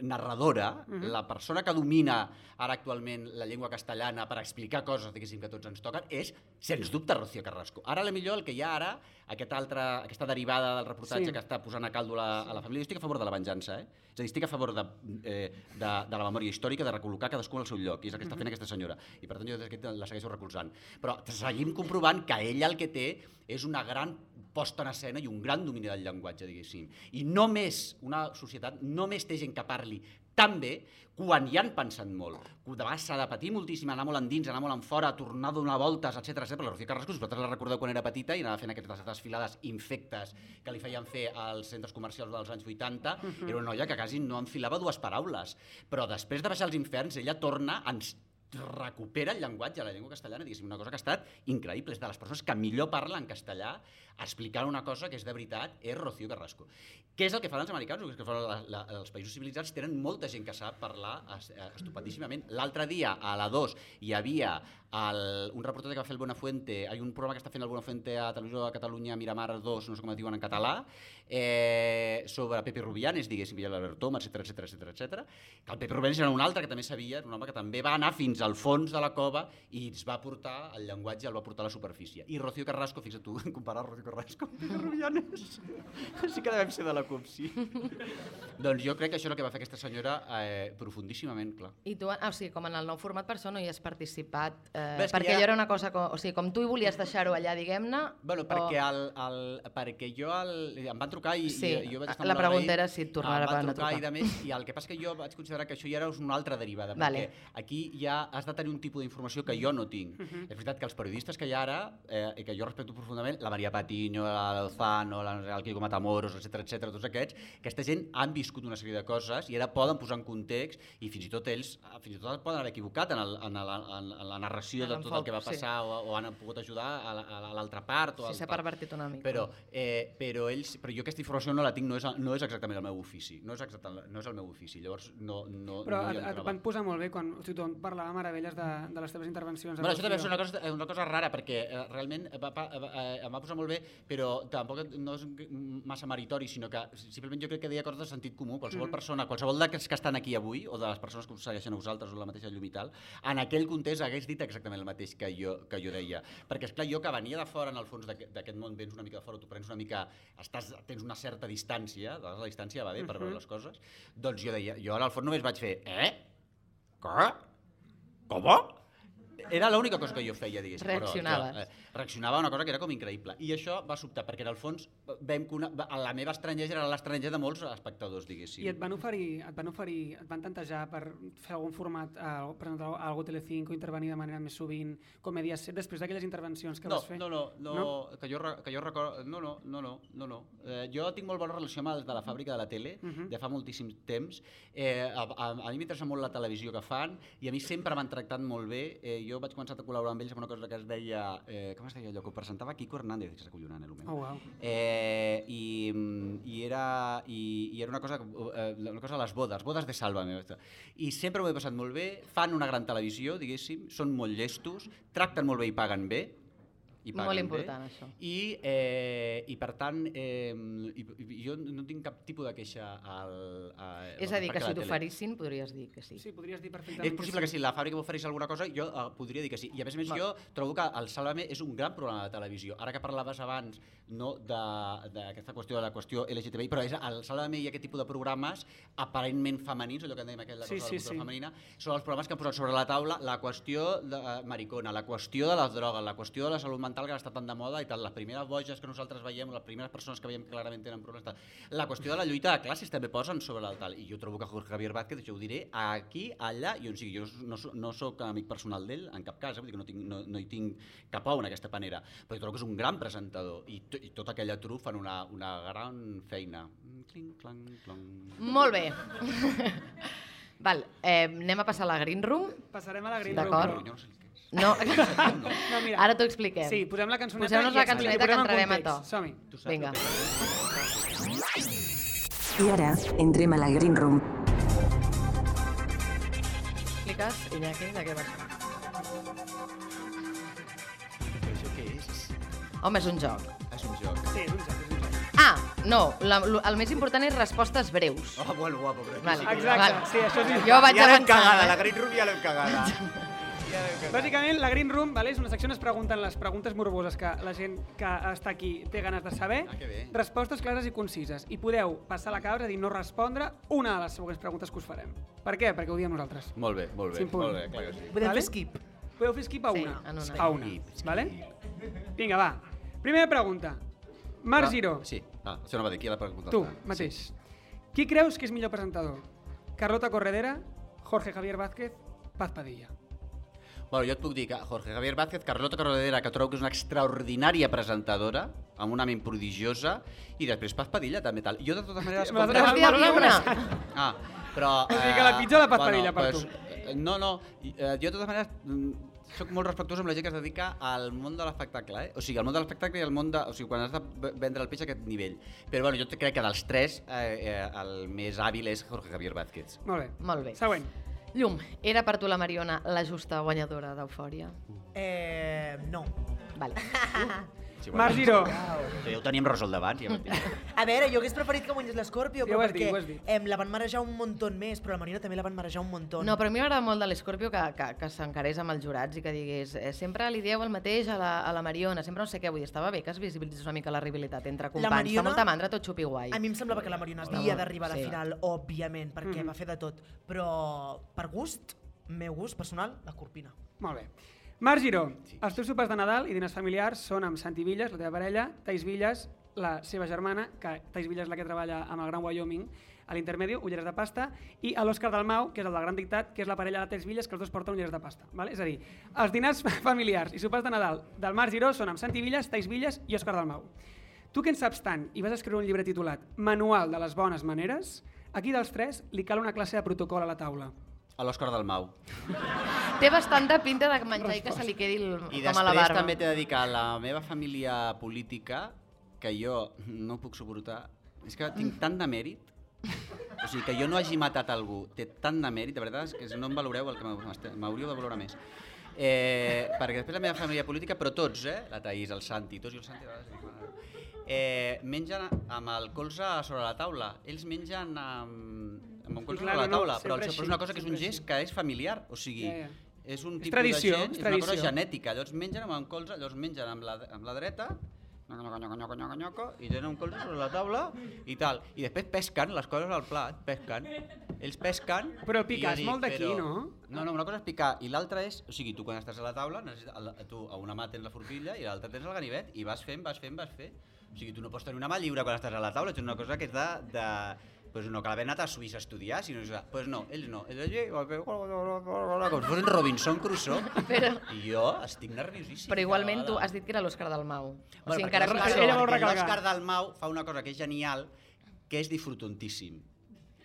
narradora, Mhm. la persona que domina ara actualment la llengua castellana per explicar coses, diguéssim, que tots ens toquen, és, sens dubte, Rocío Carrasco. Ara, a la millor, el que hi ha ara, aquest altre, aquesta derivada del reportatge Sí. que està posant a caldo la, a la família, jo estic a favor de la venjança, eh? És a dir, estic a favor de, eh, de, de la memòria històrica, de recol·locar cadascú al seu lloc, i és el que està fent aquesta senyora. I per tant jo la segueixo recolzant. Però seguim comprovant que ella el que té és una gran posta en escena i un gran domini del llenguatge, diguéssim. I només una societat, només té gent que parli tan bé quan hi han pensat molt. Que de vegades s'ha de patir moltíssim, anar molt endins, anar molt en fora, tornar a donar voltes, etc etc. La Rocío Carrasco, vosaltres la recordeu quan era petita i anava fent aquestes desfilades infectes que li feien fer als centres comercials dels anys 80, Mhm. era una noia que quasi no enfilava dues paraules. Però després de baixar els inferns, ella torna, ens recupera el llenguatge, la llengua castellana, diguéssim, una cosa que ha estat increïble. És de les persones que millor parla en castellà explicant una cosa que és de veritat, és Rocío Carrasco. Què és el que fan els americans? El que fan la, la, els països civilitzats tenen molta gent que sap parlar eh, estupendíssimament. L'altre dia, a la 2, hi havia el, un reportatge que va fer el Buenafuente, hi ha un programa que està fent el Buenafuente a Televisió de Catalunya, Miramar 2, no sé com es diuen en català, eh, sobre Pepe Rubianes, diguéssim, i l'Albert Tom, etc etc etc etc. Que el Pepe Rubianes era un altre que també sabia, un home que també va anar fins al fons de la cova i ens va portar, el llenguatge el va portar a la superfície. I Rocío Carrasco, fixa't tu, comparar Rocío Carrasco amb Pilar Rubianes. Sí que devem ser de la CUP, sí. doncs jo crec que això és el que va fer aquesta senyora eh, profundíssimament, clar. I tu, o sigui, com en el nou format per això no hi has participat, eh, És que perquè ja- ja... era una cosa, com, o sigui, com tu hi volies deixar-ho allà, diguem-ne, Bueno, perquè, el, el, perquè jo el, em van trucar i, Sí, i jo vaig estar la pregunta era si et tornarà van a trucar trucar. i de més, i el que passa que jo vaig considerar que això ja era una altra derivada, Vale. perquè aquí ja has de tenir un tipus d'informació que jo no tinc. Mhm. És veritat que els periodistes que hi ha ara, eh, i que jo respecto profundament, la Maria Patiño, la Lozano, la, el Quico Matamoros, etc etc, tots aquests, aquesta gent han viscut una sèrie de coses i ara poden posar en context i fins i tot ells eh, fins i tot poden haver equivocat en, el, en, el, en, en la narració En de tot el que va sí. passar o, o han pogut ajudar a la- a l'altra part. O si al s'ha pervertit una mica. Però, eh, però, ells, però jo aquesta informació no la tinc, no és, no és exactament el meu ofici, no és, exactament, no és el meu ofici, llavors no, no, Però no et, hi et entrava. van posar molt bé quan o sigui, tu parlava meravelles de, de les teves intervencions. Bueno, això també és una cosa, una cosa rara, perquè eh, realment va, va, eh, em va posar molt bé, però tampoc no és massa meritori, sinó que simplement jo crec que deia coses de sentit comú. Qualsevol Mhm. persona, qualsevol d'aquests que estan aquí avui, o de les persones que us segueixen a vosaltres, o la mateixa llum i tal, en aquell context hagués dit exactament el mateix que jo, que jo deia. Perquè, és clar jo que venia de fora, en el fons d'aquest món, vens una mica de fora, tu prens una mica, estàs, tens una certa distància, de vegades la distància va bé per Mhm. veure les coses, doncs jo deia, jo en el fons només vaig fer, eh? Què? Com? Era l'única cosa que jo feia, diguéssim. Reaccionaves. Però, jo, eh, reaccionava a una cosa que era com increïble. I això va sobtar, perquè en el fons vam, cona- va- la meva estrangesa era l'estranger de molts espectadors, diguéssim. I et van oferir, et van oferir, et van tantejar per fer algun format, eh, presentar algo Telecinco, intervenir de manera més sovint, com a set, després d'aquelles intervencions que no, vas fer? no, no, no, Que, jo, que jo recordo... No, no, no, no, no, no. Eh, jo tinc molt bona relació amb els de la fàbrica de la tele, Mhm. de fa moltíssim temps. Eh, a, a, a mi m'interessa molt la televisió que fan i a mi sempre m'han tractat molt bé. Eh, jo vaig començar a col·laborar amb ells amb una cosa que es deia... Eh, com es deia allò? Que ho presentava Quico Hernández, que és acollonant, el moment. Oh, wow. Eh, i, mm, i, era, i, i era una cosa, eh, una cosa a les bodes, bodes de Sálvame. I sempre m'ho he passat molt bé, fan una gran televisió, diguéssim, són molt llestos, tracten molt bé i paguen bé, i paguen Molt bé. important, això. I, eh, i per tant, eh, i, i jo no tinc cap tipus de queixa al, a, És a dir, que si t'oferissin podries dir que sí. Sí, podries dir perfectament És possible que si la fàbrica m'oferís alguna cosa, jo uh, podria dir que sí. I a més a més Val. jo trobo que el Sálvame és un gran programa de televisió. Ara que parlaves abans no, de- d'aquesta qüestió de la qüestió LGTBI, però és el Sálvame i aquest tipus de programes aparentment femenins, allò que en dèiem aquella Sí, cosa sí, de la cultura sí. femenina, són els programes que han posat sobre la taula la qüestió de uh, maricona, la qüestió de les drogues, la qüestió de la salut mental que està tan de moda i tal, les primeres boges que nosaltres veiem, les primeres persones que veiem clarament tenen problemes, tal. la qüestió de la lluita de classes també posen sobre el tal, i jo trobo que Jorge Javier Vázquez, això ho diré aquí, allà, i on sigui, jo no, no sóc amic personal d'ell, en cap cas, eh? vull dir que no, tinc, no, no hi tinc cap ou en aquesta panera, però jo trobo que és un gran presentador, i, i tota aquella trup fan una, una gran feina. Cling, clang, clang. Molt bé. Val, eh, anem a passar a la Green Room. Passarem a la Green D'acord. Room. Jo no. No, No, mira. ara t'ho expliquem. Sí, posem la cançoneta Poseu-nos i la cançoneta i que posem en entrarem a to. Som-hi. Tu saps Vinga. I ara entrem a la Green Room. Expliques, Iñaki, de què va això? Això què és? Home, és un joc. És un joc. Sí, és un joc. Ah, no, la, lo- el més important és respostes breus. Oh, bueno, guapo, però Vale. sí. Exacte, Val. sí, això sí. Jo vaig ja l'hem cagada, eh? la Green Room ja l'hem cagada. Bàsicament, la Green Room vale, és una secció on es pregunten les preguntes morboses que la gent que està aquí té ganes de saber. Ah. Respostes clares i concises. I podeu passar la cabra, a dir, no respondre una de les següents preguntes que us farem. Per què? Perquè ho diem nosaltres. Molt bé, molt bé, molt bé, clar que sí. Podem Vale? fer skip. Podeu fer skip a Sí, una. una. A una. Skip, Vale? Vinga, va. Primera pregunta. Marc Giró, Sí, ah, això no va dir, qui la pregunta? tu mateix. Qui creus que és millor presentador? Carlota Corredera, Jorge Javier Vázquez, Paz Padilla. Bueno, jo et puc dir que Jorge Javier Vázquez, Carlota Corredera, que trobo que és una extraordinària presentadora, amb una ment prodigiosa, i després Paz Padilla també tal. Jo de totes maneres... Que- al Hòstia, una. Ah, però... O sigui que la pitjor la Paz Padilla per pues, eh, No, no, eh, jo de totes maneres mm, soc molt respectuós amb la gent que es dedica al món de l'espectacle, eh? O sigui, al món de l'espectacle i al món de... O sigui, quan has de vendre el peix a aquest nivell. Però bueno, jo crec que dels tres eh, eh, el més hàbil és Jorge Javier Vázquez. Molt bé. Molt bé. Següent. Llum, era per tu la Mariona la justa guanyadora d'Eufòria? Eh, no. Vale. Sí, Marc Giró, Ja ho teníem resolt abans. Ja A veure, jo hagués preferit que guanyés l'Scorpio, Sí, però has dit, dit. perquè em la van marejar un muntó més, però la Marina també la van marejar un muntó. No, però a mi m'agrada molt de l'Escorpio que, que, que s'encarés amb els jurats i que digués eh, sempre li dieu el mateix a la, a la Mariona, sempre no sé què, vull dir, estava bé que es visibilitzés una mica la rivalitat entre companys, Mariona- fa molta mandra tot xupi guai. A mi em semblava que la Mariona Està havia d'arribar a la sí. final, òbviament, perquè Mhm. va fer de tot. Però per gust, meu gust personal, la Corpina. Molt bé. Marc Giró, els teus sopars de Nadal i diners familiars són amb Santi Villas, la teva parella, Thais Villas, la seva germana, que Thais Villas és la que treballa amb el Gran Wyoming, a l'intermedi, ulleres de pasta, i a l'Òscar Dalmau, que és el del Gran Dictat, que és la parella de Thais Villas, que els dos porten ulleres de pasta. Vale? És a dir, els dinars familiars i sopars de Nadal del Marc Giró són amb Santi Villas, Thais Villas i Òscar Dalmau. Tu que en saps tant i vas escriure un llibre titulat Manual de les bones maneres, aquí dels tres li cal una classe de protocol a la taula. A l'Òscar del Mau. Té bastanta pinta de menjar i que se li quedi el, I com a la després barba. també t'he de dir que la meva família política, que jo no puc suportar, és que tinc tant de mèrit, o sigui, que jo no hagi matat algú, té tant de mèrit, de veritat, que no em valoreu el que m'hauríeu de valorar més. Eh, perquè després la meva família política, però tots, eh? la Taís, el Santi, tots i el Santi, eh, mengen amb el colze sobre la taula. Ells mengen amb, amb un colze clar, sobre la no, no, taula, però, el- però és així, una cosa que és un gest que és familiar, o sigui, Ja, ja. és un tipus tradició, de gent, és és una cosa genètica. Llavors mengen amb el colze, llavors mengen amb la, amb la dreta, i tenen un colze sobre la taula i tal. I després pesquen les coses al plat, pesquen. Ells pesquen... Però picar jo és molt d'aquí, però- no? No, no, una cosa és picar i l'altra és... O sigui, tu quan estàs a la taula, tu a una mà tens la forquilla i a l'altra tens el ganivet i vas fent, vas fent, vas fent. O sigui, tu no pots tenir una mà lliure quan estàs a la taula, és una cosa que és de... de pues no, que l'haver anat a Suïssa a estudiar, sinó que, pues no, ells no. Ells allí, com si fossin Robinson Crusoe. Però- I jo estic nerviosíssim. Però igualment tu has dit que era l'Òscar del Mau. O Bueno, sigui, perquè encara que l'Òscar- Dalmau fa una cosa que és genial, que és disfrutontíssim.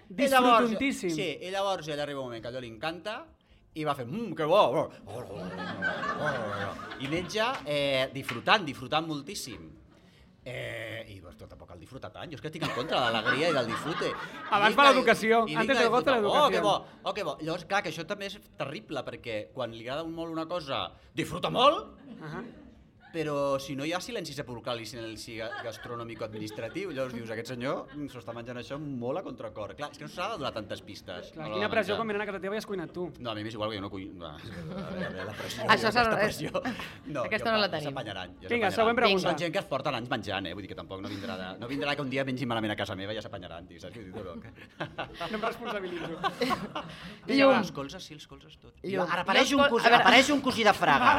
Disfrutontíssim. Sí, i llavors ella arriba un moment que allò li encanta i va fer, mmm, que bo, i menja eh, disfrutant, disfrutant moltíssim. Eh, I pues, tot tampoc el disfruta tant. Jo és que estic en contra de l'alegria i del disfrute. Abans va que- l'educació. Antes del gozo, disfruta. Oh, l'educació. que bo, oh, que bo. Llavors, clar, que això també és terrible, perquè quan li agrada molt una cosa, disfruta molt, Uh -huh. Però si no hi ha silenci sepulcral i silenci ga- gastronòmico-administratiu, llavors dius, aquest senyor s'ho està menjant això molt a contracor. Clar, és que no s'ha de donar tantes pistes. Clar, quina pressió quan venen a casa teva i has cuinat tu. No, a mi m'és igual que jo no cuino. No, la pressió, Això aquesta s'ha- pressió. No, aquesta no la tenim. S'apanyaran. Vinga, següent pregunta. Són gent que es porten anys menjant, eh? Vull dir que tampoc no vindrà, de, no vindrà que un dia mengin malament a casa meva i ja s'apanyaran, tio, saps què vull dir? No em responsabilitzo. I els colzes, sí, els colzes tot. I Llum. ara apareix un, cosí, apareix un cosí de Fraga.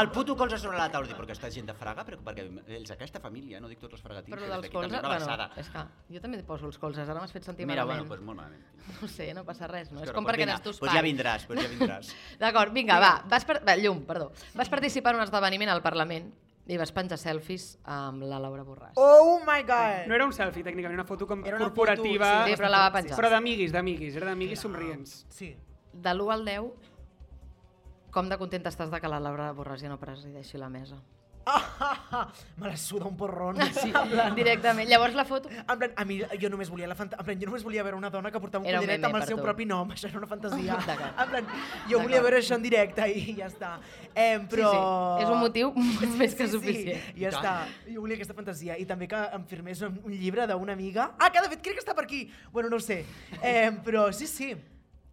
El puto colze sobre la taula. Dic, però aquesta gent de Fraga, però perquè ells, aquesta família, no dic tots els fragatins, Però dels colzes... una Bueno, és que jo també poso els colzes, ara m'has fet sentir Mira, bueno, malament. doncs molt malament. No sé, no passa res, no? És Però, com pues perquè vinga, n'és tu Pues ja vindràs, pues ja vindràs. D'acord, vinga, va. Vas per... va, Llum, perdó. Vas participar en un esdeveniment al Parlament i vas penjar selfies amb la Laura Borràs. Oh my god! No era un selfie, tècnicament, una foto com Era una corporativa. foto, Sí, però la va penjar. Però d'amiguis, d'amiguis, era d'amiguis somrients. Sí. De l'1 al 10, com de contenta estàs de que la Laura Borràs ja no presideixi la mesa? Me la suda un porrón. Sí, directament. Llavors la foto... En plan, a mi, jo només volia la fanta... en plan, jo només volia veure una dona que portava un Era un collaret meme amb el seu tu. propi nom, això era una fantasia. En plan, jo volia veure això en directe i ja està. Eh, però... Sí, sí. És un motiu més que suficient. Sí, ja I tant. està. Jo volia aquesta fantasia. I també que em firmés un, un llibre d'una amiga. Ah, que de fet crec que està per aquí. Bueno, no ho sé. Eh, però sí, sí.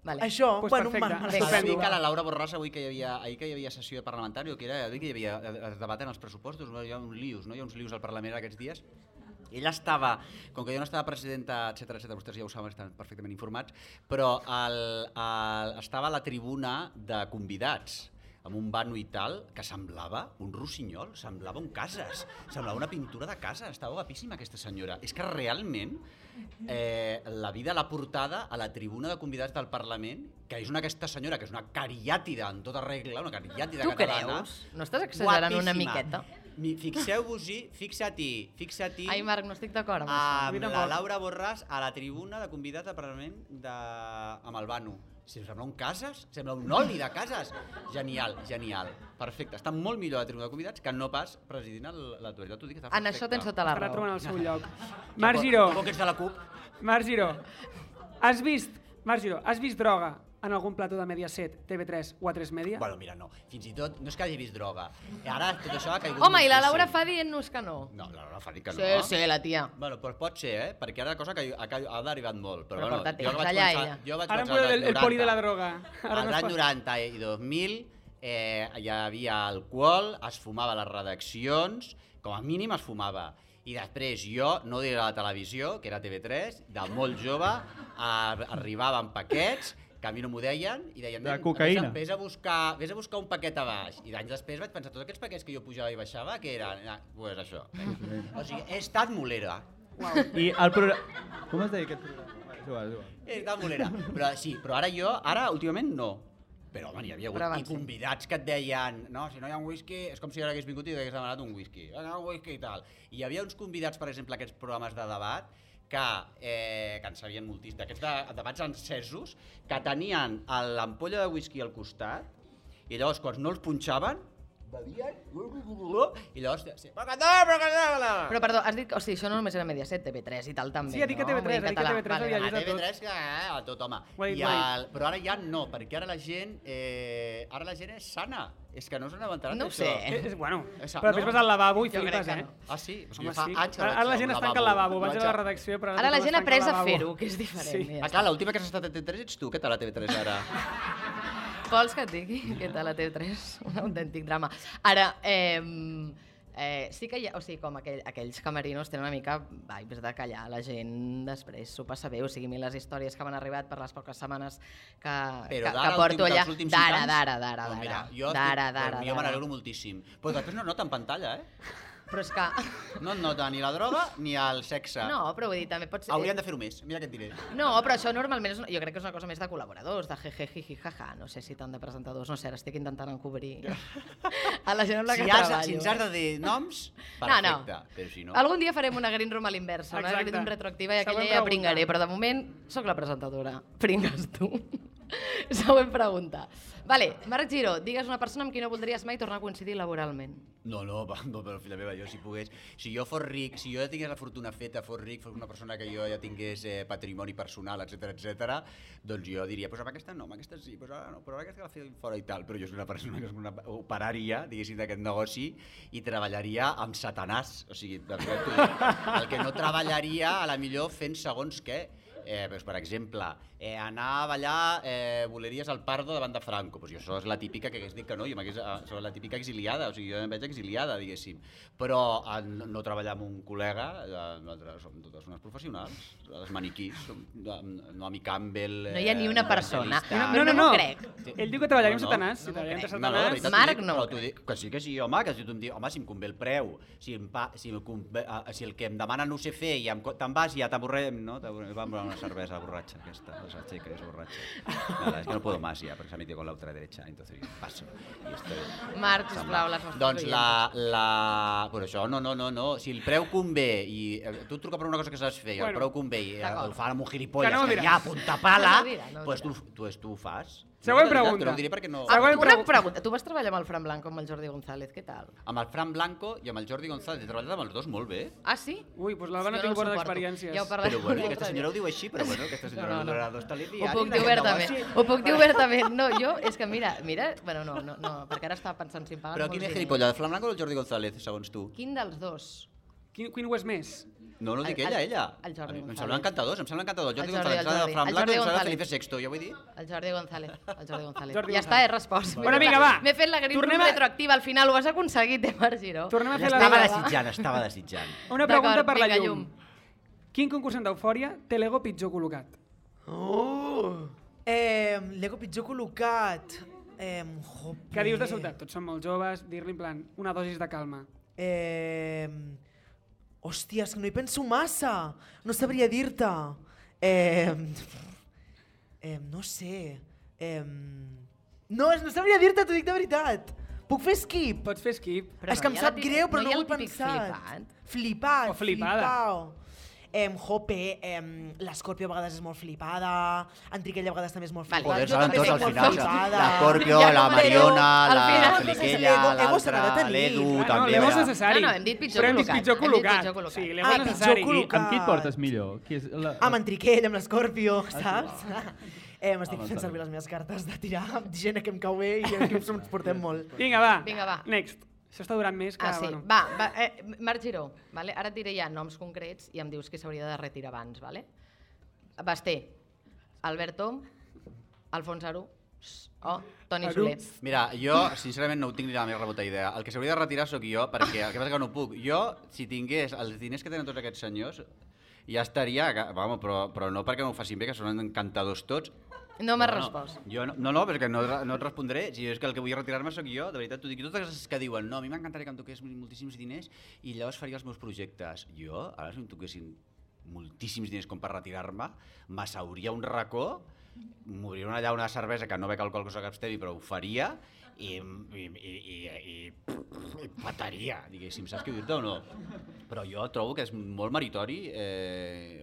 Vale. Això, Pues bueno, perfecte. dir que la Laura Borràs avui que hi havia, ahir que hi havia sessió parlamentària, o que era, avui que hi havia, es debaten els pressupostos, no? hi ha uns lius, no? hi ha uns lius al Parlament aquests dies, ella estava, com que jo no estava presidenta, etc etc, vostès ja ho saben, estan perfectament informats, però el, el, estava a la tribuna de convidats amb un vano i tal, que semblava un rossinyol, semblava un cases, semblava una pintura de casa, estava guapíssima aquesta senyora. És que realment eh, la vida l'ha portada a la tribuna de convidats del Parlament, que és una aquesta senyora, que és una cariàtida en tota regla, una cariàtida Tu catalana. creus? No estàs exagerant una guapíssima. miqueta? Mi- Fixeu-vos-hi, fixa-t'hi, fixa-t'hi Ai, Marc, no estic d'acord amb això. amb la Laura Borràs a la tribuna de convidats al Parlament de... amb el Banu. Si sembla un cases, sembla un oli de cases. Genial, genial. Perfecte. Està molt millor la tribuna de convidats que no pas presidint l'autoritat. T'ho dic, està En això tens tota la Estarà raó. trobant el seu lloc. Marc Giró, que ets de la CUP? Marc Giró, has vist, Marc Giró, has vist droga en algun plató de Mediaset, TV3 o A3 Media? Bueno, mira, no. Fins i tot, no és que hagi vist droga. I ara tot això ha caigut Home, i la moltíssim. Laura fa dient-nos que no. No, la Laura fa dir que Sí, no. sí, la tia. Bueno, doncs pot ser, eh? Perquè ara la cosa que ha, ha derivat molt. Però, Però bueno, porta jo temps vaig allà, començar, ella. jo vaig Ara em començar el, el, el poli de la 90. droga. Ara Als no es anys pot. 90 i 2000 eh, hi havia alcohol, es fumava a les redaccions, com a mínim es fumava. I després jo, no diré a la televisió, que era TV3, de molt jove, a, arribaven paquets, que a mi no m'ho deien, i deien, De "Nen, cocaïna." Vés a, vés, a buscar, vés a buscar un paquet a baix. I d'anys després vaig pensar, tots aquests paquets que jo pujava i baixava, què eren? Ah, pues això. o sigui, he estat molera. I el programa... Com es deia aquest programa? Va, És igual, és igual. És de molera. Però sí, però ara jo, ara últimament no. Però, home, n'hi havia hagut i convidats que et deien no, si no hi ha un whisky, és com si ara hagués vingut i t'hagués demanat un whisky. No hi ha un whisky i tal. I hi havia uns convidats, per exemple, a aquests programes de debat, que, eh, que en sabien moltíssim, d'aquests de, debats encesos, que tenien l'ampolla de whisky al costat, i llavors, quan no els punxaven, bevien, i llavors, sí, però no, no, perdó, has dit que o sigui, això no només era Mediaset, TV3 i tal també, Sí, ha dit que no? TV3, Vull dir, ha dit que català. TV3 Vale, havia vist A TV3 que eh, a tot, home. Dit, I el, però ara ja no, perquè ara la gent, eh, ara la gent és sana. És que no se n'aventaran No ho d'això. sé. És, bueno, És- però després no? vas al lavabo i flipes, eh? no. Ah, sí? Pues Home, fa sí. anys Ara, ara la a gent es tanca al lavabo, vaig a la a- redacció, però Ara la gent ha après a fer-ho, que és diferent. Sí. ja Ah, clar, l'última que has estat a TV3 ets tu. Què tal la TV3 ara? Vols que et digui què tal la TV3? Un autèntic drama. Ara, eh, eh, sí que hi ha, o sigui, com aquell, aquells camerinos tenen una mica vibes de callar, la gent després s'ho passa bé, o sigui, mi les històries que m'han arribat per les poques setmanes que, que, Però que d'ara, porto últim, allà, d'ara, d'ara, d'ara, Doncs d'ara, jo, d'ara, estic- d'ara, jo me d'ara. n'alegro moltíssim. Però després no nota en pantalla, eh? Però és que... No et nota ni la droga ni el sexe. No, però vull dir, també pot ser... Haurien de fer-ho més, mira què et diré. No, però això normalment és, una- jo crec que és una cosa més de col·laboradors, de jeje, jiji, jaja, no sé si tant de presentadors, no sé, ara estic intentant encobrir a la gent amb la Si, que has, treballo. si ens has de dir noms, No, perfecte. no. Però si no... Algun dia farem una green room a l'inversa, una green room retroactiva i aquella ja pringaré, però de moment sóc la presentadora. Pringues tu. Següent pregunta. Vale, Marc Giro, digues una persona amb qui no voldries mai tornar a coincidir laboralment. No, no, no, però filla meva, jo si pogués... Si jo fos ric, si jo ja tingués la fortuna feta, fos ric, fos una persona que jo ja tingués eh, patrimoni personal, etc etc, doncs jo diria, pues amb aquesta no, amb aquesta sí, pues ara no, però aquesta la feia fora i tal. Però jo soc una persona que una, operaria, diguéssim, d'aquest negoci i treballaria amb satanàs. O sigui, de dic. el que no treballaria, a la millor fent segons què. Eh, doncs, per exemple, eh, anar a ballar eh, boleries al Pardo davant de Franco. Pues jo això és la típica que hagués dit que no, jo m'hagués, eh, soc la típica exiliada, o sigui, jo em veig exiliada, diguéssim. Però eh, no, no treballar amb un col·lega, eh, nosaltres som totes unes professionals, els maniquís, som, eh, Noami Campbell... No hi ha ni una persona. No, no, no no. crec. Ell diu que treballaria amb No, no. Satanàs. Si No. No, no, Marc, no. però dic, que sí, que sí, home, que si tu em dius, home, si em convé el preu, si, em pa, si, em convé, eh, si el que em demana no ho sé fer i te'n vas i ja t'avorrem, no? T'avorrem, vamos a una cervesa borratxa, aquesta, esa chica es borratxa. Nada, es que no puedo más ya, porque se ha metido con la ultraderecha, entonces paso. Y estoy... Marc, sisplau, les nostres Doncs la, la... Però això, no, no, no, no. Si el preu convé i eh, tu et truca per una cosa que saps fer i el Bueno. preu convé i eh, D'acord. el fa amb un gilipolles Que no ho que, diràs. ja a punta pala, No ho dirà, no ho pues tu, tu, tu ho fas. Següent No, pregunta. Però ho diré perquè no... Ah, Següent una pregu- pregunta. Tu vas treballar amb el Fran Blanco, amb el Jordi González, què tal? Amb el Fran Blanco i amb el Jordi González he treballat amb els dos molt bé. Ah, sí? Ui, doncs l'Alba no Jo tinc el bones suporto. experiències. Ja ho parlarem Però bueno, aquesta senyora ho diu així, però bueno, aquesta senyora No, no, no, no. donarà dos Ho telediaris. puc dir obertament. Ho puc dir obertament. No, jo, és que mira, mira, bueno, no, no, no perquè ara estava pensant si em paguen Però quin és gilipolles, el Fran Blanco o el Jordi González, segons tu? Quin dels dos? Quin, quin ho és més? No, no ho dic El- ella, el- ella. el Jordi mi Em González. sembla encantadors, em sembla encantador. Jordi El Jordi, González, el Jordi. Fran sembla González. Felipe VI, ja ho he dit? El Jordi González. El Jordi González. Jordi ja González. està, he respost. Bueno, M'he vinga, va. M'he fet la green Tornem a- retroactiva, al final ho has aconseguit, eh, Marc Giró? Tornem a fer la... Estava desitjant, estava desitjant. Una pregunta per la llum. llum. Quin concursant d'Eufòria té l'ego pitjor col·locat? Oh! Eh, L'ego pitjor col·locat. Eh, jope. Què dius de sobte? Tots són molt joves, dir-li en plan una dosis de calma. Eh, hòstia, és que no hi penso massa. No sabria dir-te. Eh, eh, no sé. Eh, no, no sabria dir-te, t'ho dic de veritat. Puc fer skip? Pots fer skip. Però és que no em ha la sap típic- greu, però no no, ho he pensat. flipat? Flipat, O flipada. flipau. Em, Jope, em, l'Escorpio a vegades és molt flipada, Enriquella a vegades també és molt Vale, flipada. Joder, jo saben també tots soc al molt final. flipada. L'Escorpio, Ja la Mariona, la Feliquella, de l'altra, l'Edu, Ah, no, també. l'ego és necessari. No, no, hem dit pitjor Però hem dit col·locat. pitjor Hem dit col·locat. pitjor col·locat. Sí, l'ego Ah, és pitjor necessari. col·locat. Amb qui et portes millor? Qui és la... Amb en Triquell, amb l'Escorpio, saps? Eh, M'estic Home, fent servir les meves cartes de tirar gent que em cau bé i que ens portem molt. Vinga, va. Vinga, va. Next. Això està durant més que... Ah, sí. Bueno. Va, va eh, Marc Giró, vale? ara et diré ja noms concrets i em dius qui s'hauria de retirar abans. Vale? Basté, Alberto, Alfons Aru o Toni Aru. Soler. Mira, jo, sincerament, no ho tinc ni la més remota idea. El que s'hauria de retirar sóc jo, perquè el que passa que no puc. Jo, si tingués els diners que tenen tots aquests senyors, ja estaria... Vamos, però, però no perquè m'ho facin bé, que són encantadors tots. No m'has No, respost. Jo no, no, no, perquè no, no et respondré. Si és que el que vull retirar-me sóc jo, de veritat t'ho dic. I totes les que diuen, no, a mi m'encantaria que em toqués moltíssims diners i llavors faria els meus projectes. Jo, ara si em toquessin moltíssims diners com per retirar-me, m'asseuria un racó, m'obriria una cervesa que no bec alcohol que soc abstemi, però ho faria, i, i, i, i, i, i pataria, diguéssim, saps què dir-te o no? Però jo trobo que és molt meritori eh,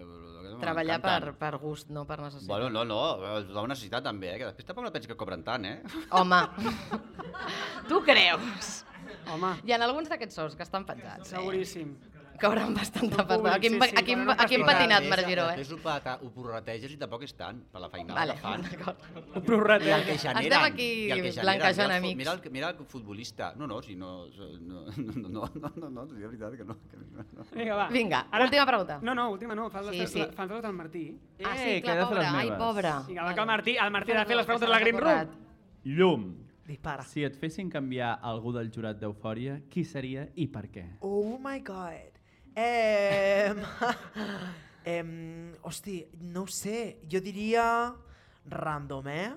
Treballar m'encanten. per, per gust, no per necessitat. Bueno, no, no, és una necessitat també, eh? que després tampoc no pensis que cobren tant, eh? Home, tu creus? Home, Hi ha alguns d'aquests sous que estan pensats. Eh? Cobren bastanta pasta. Aquí, sí, sí, aquí, cobren aquí hem patinat, Després- Marc Giró, eh? Després ho, pata- ho prorrateges i tampoc és tant, per la feinada Vale, que fan. d'acord. Un prorrateig. I el que generen. Estem aquí i el que blanquejant Mira el fu- amics. Mira el, mira el futbolista. No, no, si no... No, no, no, no, no, no, de veritat que no. Que no. Vinga, va. Vinga, última pregunta. No, no, última no, fa Sí, sí, sí. sí. Fan totes el Martí. Ah, Eh, sí, que he clar, de fer pobre. les Ai, pobre. Vinga, va, que el Martí, el Martí ha de fer les preguntes de la Green Room. Llum. Dispara. Si et fessin canviar algú del jurat d'Eufòria, qui seria i per què? Oh my god. Eh, eh, hosti, no ho sé. Jo diria random, eh?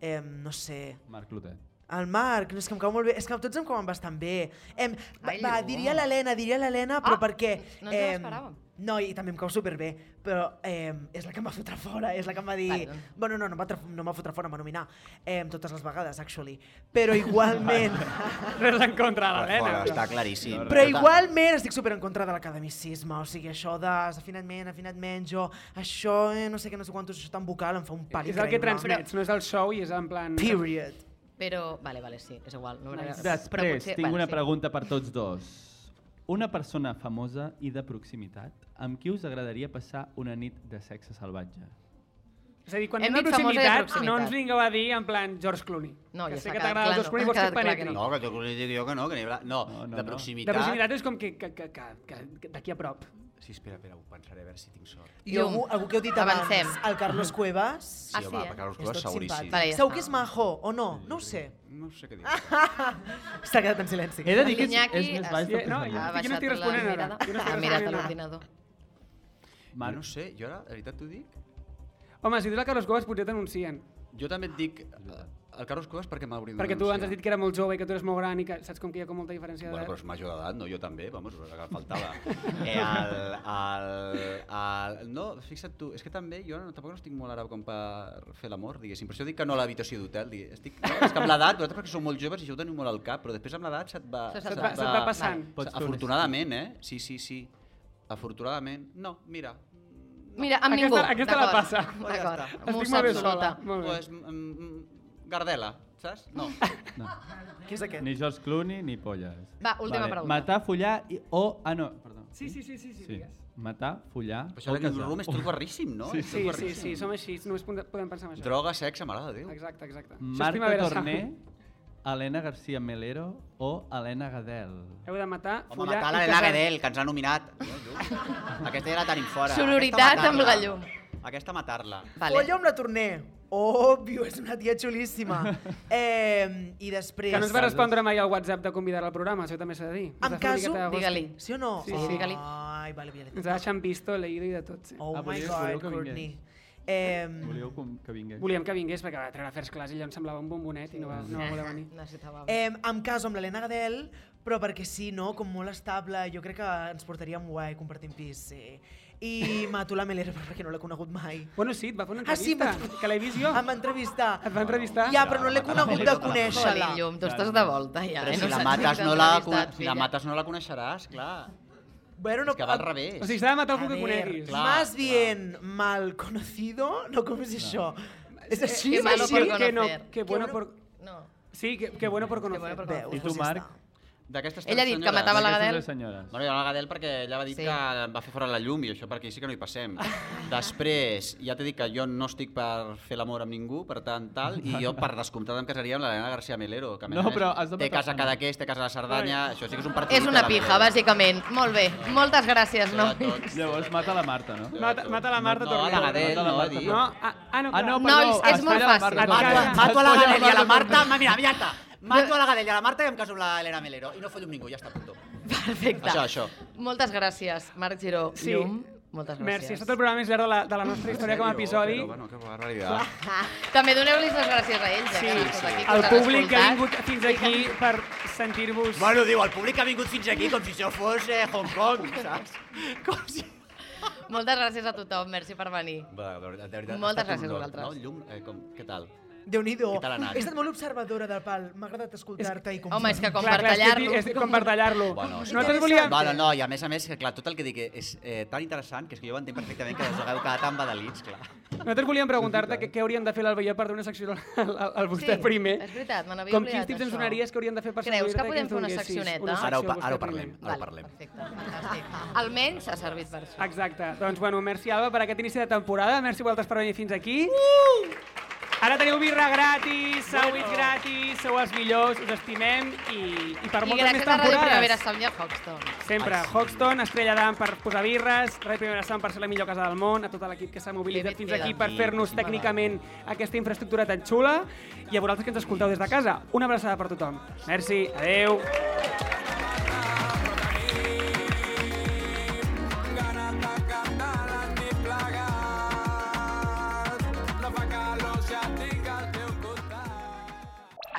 eh no sé. Marc Clotet. El Marc, no, és que em cau molt bé. És que tots em cauen bastant bé. Em, va, Ai, va, diria l'Helena, diria l'Helena, però Ah, perquè... no ens ho esperàvem. No, i també em cau superbé, però eh, és la que em va fotre fora, és la que em va dir... Bueno, no, no va, no em va fotre fora, em va nominar eh, totes les vegades, actually. Però igualment... Res en contra de l'Helena. està claríssim. Però igualment estic super en contra de l'academicisme, o sigui, això de afinat ment, afinat menys, jo, això, eh, no sé què, no sé quantos, això tan vocal, em fa un pal És el que transmets, no és el show i és en plan... Period. Però, vale, vale, sí, és igual. No Després, però potser- tinc vale, una sí. pregunta per tots dos. Una persona famosa i de proximitat, amb qui us agradaria passar una nit de sexe salvatge? És a dir, quan Hem anem dit famosa i de proximitat, proximitat. no ens vingueu a dir en plan George Clooney. No, que ja sé s'ha que quedat t'agrada clar, George no. Clooney, Ha vols que et quedat clar que penetri. No, que t'ho dic jo que no, que n'hi haurà... No, No, no, de no. proximitat... De proximitat és com que, que, que, que, que d'aquí a prop. Sí, espera, espera, ho pensaré a veure si tinc sort. I algú, algú que heu dit abans, Avancem. el Carlos Cuevas, Sí, Ah, sí, home, eh? Carlos Cuevas seguríssim. Vale, ja Segur està. que és majo, o no? No ho sé. No sé què dir. S'ha quedat en silenci. He de dir que és, L'Iñaki és més baix del que no, jo- Ha no estic baixat la responent ara. mirada. Jo no estic Ha mirat a responent ara. l'ordinador. Jo no sé, jo ara, de veritat t'ho dic? Home, si dius la Carlos Cuevas potser t'anuncien. Jo també et dic eh, el Carlos Cuevas perquè m'hauria Perquè tu ens has dit que era molt jove i que tu eres molt gran i que saps com que hi ha com molta diferència Bueno, però d'edat. és major d'edat, no? Jo també, vamos, que faltava. eh, el, el, el, no, fixa't tu, és que també jo no, tampoc no estic molt ara com per fer l'amor, diguéssim. Per això dic que no a l'habitació d'hotel, estic... No, és que amb l'edat, vosaltres perquè sou molt joves i això ho teniu molt al cap, però després amb l'edat se't va... Això Se't va, se't va passant. Un Afortunadament, eh? Sí, sí, sí. Afortunadament, no, mira, Mira, amb Aquesta- ningú. aquesta la passa. D'acord. Estic molt bé absoluta. sola. Molt bé. pues, mm, Gardela, saps? No. no. Qui és aquest? ni George Clooney ni polles. Va, última pregunta. Matar, follar i... o... Ah, no, perdó. Sí, sí, sí, sí, sí, Sí. digues. Matar, follar Però això o de casar. Room és tot guarríssim, no? Sí, És Sí, sí, sí, som així, només podem podem pensar en això. Droga, sexe, mare de Déu. Exacte, exacte. Això és Marta Primavera Sound. Torner, Helena García Melero o Helena Gadel. Heu de matar, Home, follar matar i l'Helena casar. Gadel, que ens ha nominat. Aquesta ja la tenim fora. Sororitat Aquesta amb la llum. Aquesta matar-la. Vale. Follo amb la Torner. Òbvio, és una tia xulíssima. eh, I després... Que no es va respondre mai al WhatsApp de convidar al programa, això també s'ha de dir. Em caso... Digue-li. Sí o no? Sí, sí. Digue-li. Ai, vale, vale. Ens ha deixat visto, leído i de tot, sí. Oh Ah, my god, Courtney. vingués. Eh, Volíeu que vingués? Volíem que vingués perquè va treure afers clars i ella em semblava un bombonet i no va, no va voler venir. Necessitava... eh, em caso amb l'Helena Gadel, però perquè sí, no? Com molt estable, jo crec que ens portaria un guai compartint pis, sí. I mato la Melera perquè no l'he conegut mai. Bueno, sí, et va fer una Ah, sí, entrevista, que l'he vist jo. Em va entrevistar. Et va entrevistar? Ja, però no l'he Ja, conegut de conèixer-la. Llum, tu estàs de volta ja. Però eh? si No la mates no la, si la mates no la coneixeràs, clar. Bueno, no, És que va al revés. O sigui, s'ha de matar A algú que ver, coneguis. clar. más bien mal conocido, no com és això. És així, Qué és malo així. por que no, conocer. que bueno por... No. Sí, que, que bueno por conocer. bueno por Veus, I tu, doncs ja Marc? D'aquestes Ell ha dit que senyores. matava la Gadel. Bueno, hi ha la Gadel perquè ella va dir Sí. que va fer fora la llum i això per aquí sí que no hi passem. Després, ja t'he dit que jo no estic per fer l'amor amb ningú, per tant, tal, i jo per descomptat em casaria amb l'Helena García Melero, que a més, No, però has de té casa a Cadaqués, té casa a la Cerdanya, això sí que és un partit. És una pija, bàsicament. Molt bé. Moltes gràcies, no? Llavors mata la Marta, no? Mata, mata la Marta No, no, la Gadel, Mata la no. No, ah, ah, no, Ah, no, Nois, perdó. és molt espera, fàcil. Calles. Mato a la Gadel i a la Marta. Marta, mira, està. Mato a la Gadel i a la Marta i em caso amb l'Helena Melero. I no follo amb ningú, ja està, punto. Perfecte. Això, això. Moltes gràcies, Marc Giró. Sí. Llum. Moltes gràcies. Merci, ha estat el programa més llarg de la, de la nostra història com a episodi. Però, bueno, que barbaritat. També doneu-los les gràcies a ells, ja Sí, que han estat aquí, que el públic que ha vingut fins aquí per sentir-vos... Bueno, diu, el públic ha vingut fins aquí com si això fos eh, Hong Kong, saps? Com si... Moltes gràcies a tothom, merci per venir. Va, de veritat, de veritat, Moltes gràcies a vosaltres. No? Llum, eh, com, què tal? Ha anat? He estat molt observadora del pal. M'ha agradat escoltar-te i com... Home, és que com Clar, per tallar-lo... és com per tallar-lo. Bueno. Nosaltres volíem... No, no, i a més a més, que clar, tot el que dic és eh, tan interessant que és que jo ho entenc perfectament que us hagueu quedat tan badalits, clar. Nosaltres volíem preguntar-te què, què hauríem de fer l'Albaià per donar una secció al, al, al vostè Sí, primer. és veritat, me n'havia Com oblidat, quins tips ens donaries que hauríem de fer per Creus que podem fer una seccioneta? Una Ara ho, secció ara ho parlem, ara ho Vale, parlem. Perfecte, fantàstic. Almenys ha servit per això. Exacte. Doncs, bueno, merci, Alba, per aquest inici de temporada. Merci a vosaltres per venir fins aquí. Uh! Ara teniu birra gratis, sàuits gratis, sou els millors, us estimem i, i per I moltes més gràcies a Ràdio Primavera temporades. Sound i a Hoxton. Sempre, Hoxton, Estrella d'Am per posar birres, Ràdio Primera Sound per ser la millor casa del món, a tot l'equip que s'ha mobilitzat fins aquí per fer-nos tècnicament aquesta infraestructura tan xula i a vosaltres que ens escolteu des de casa. Una abraçada per tothom. Merci, adeu.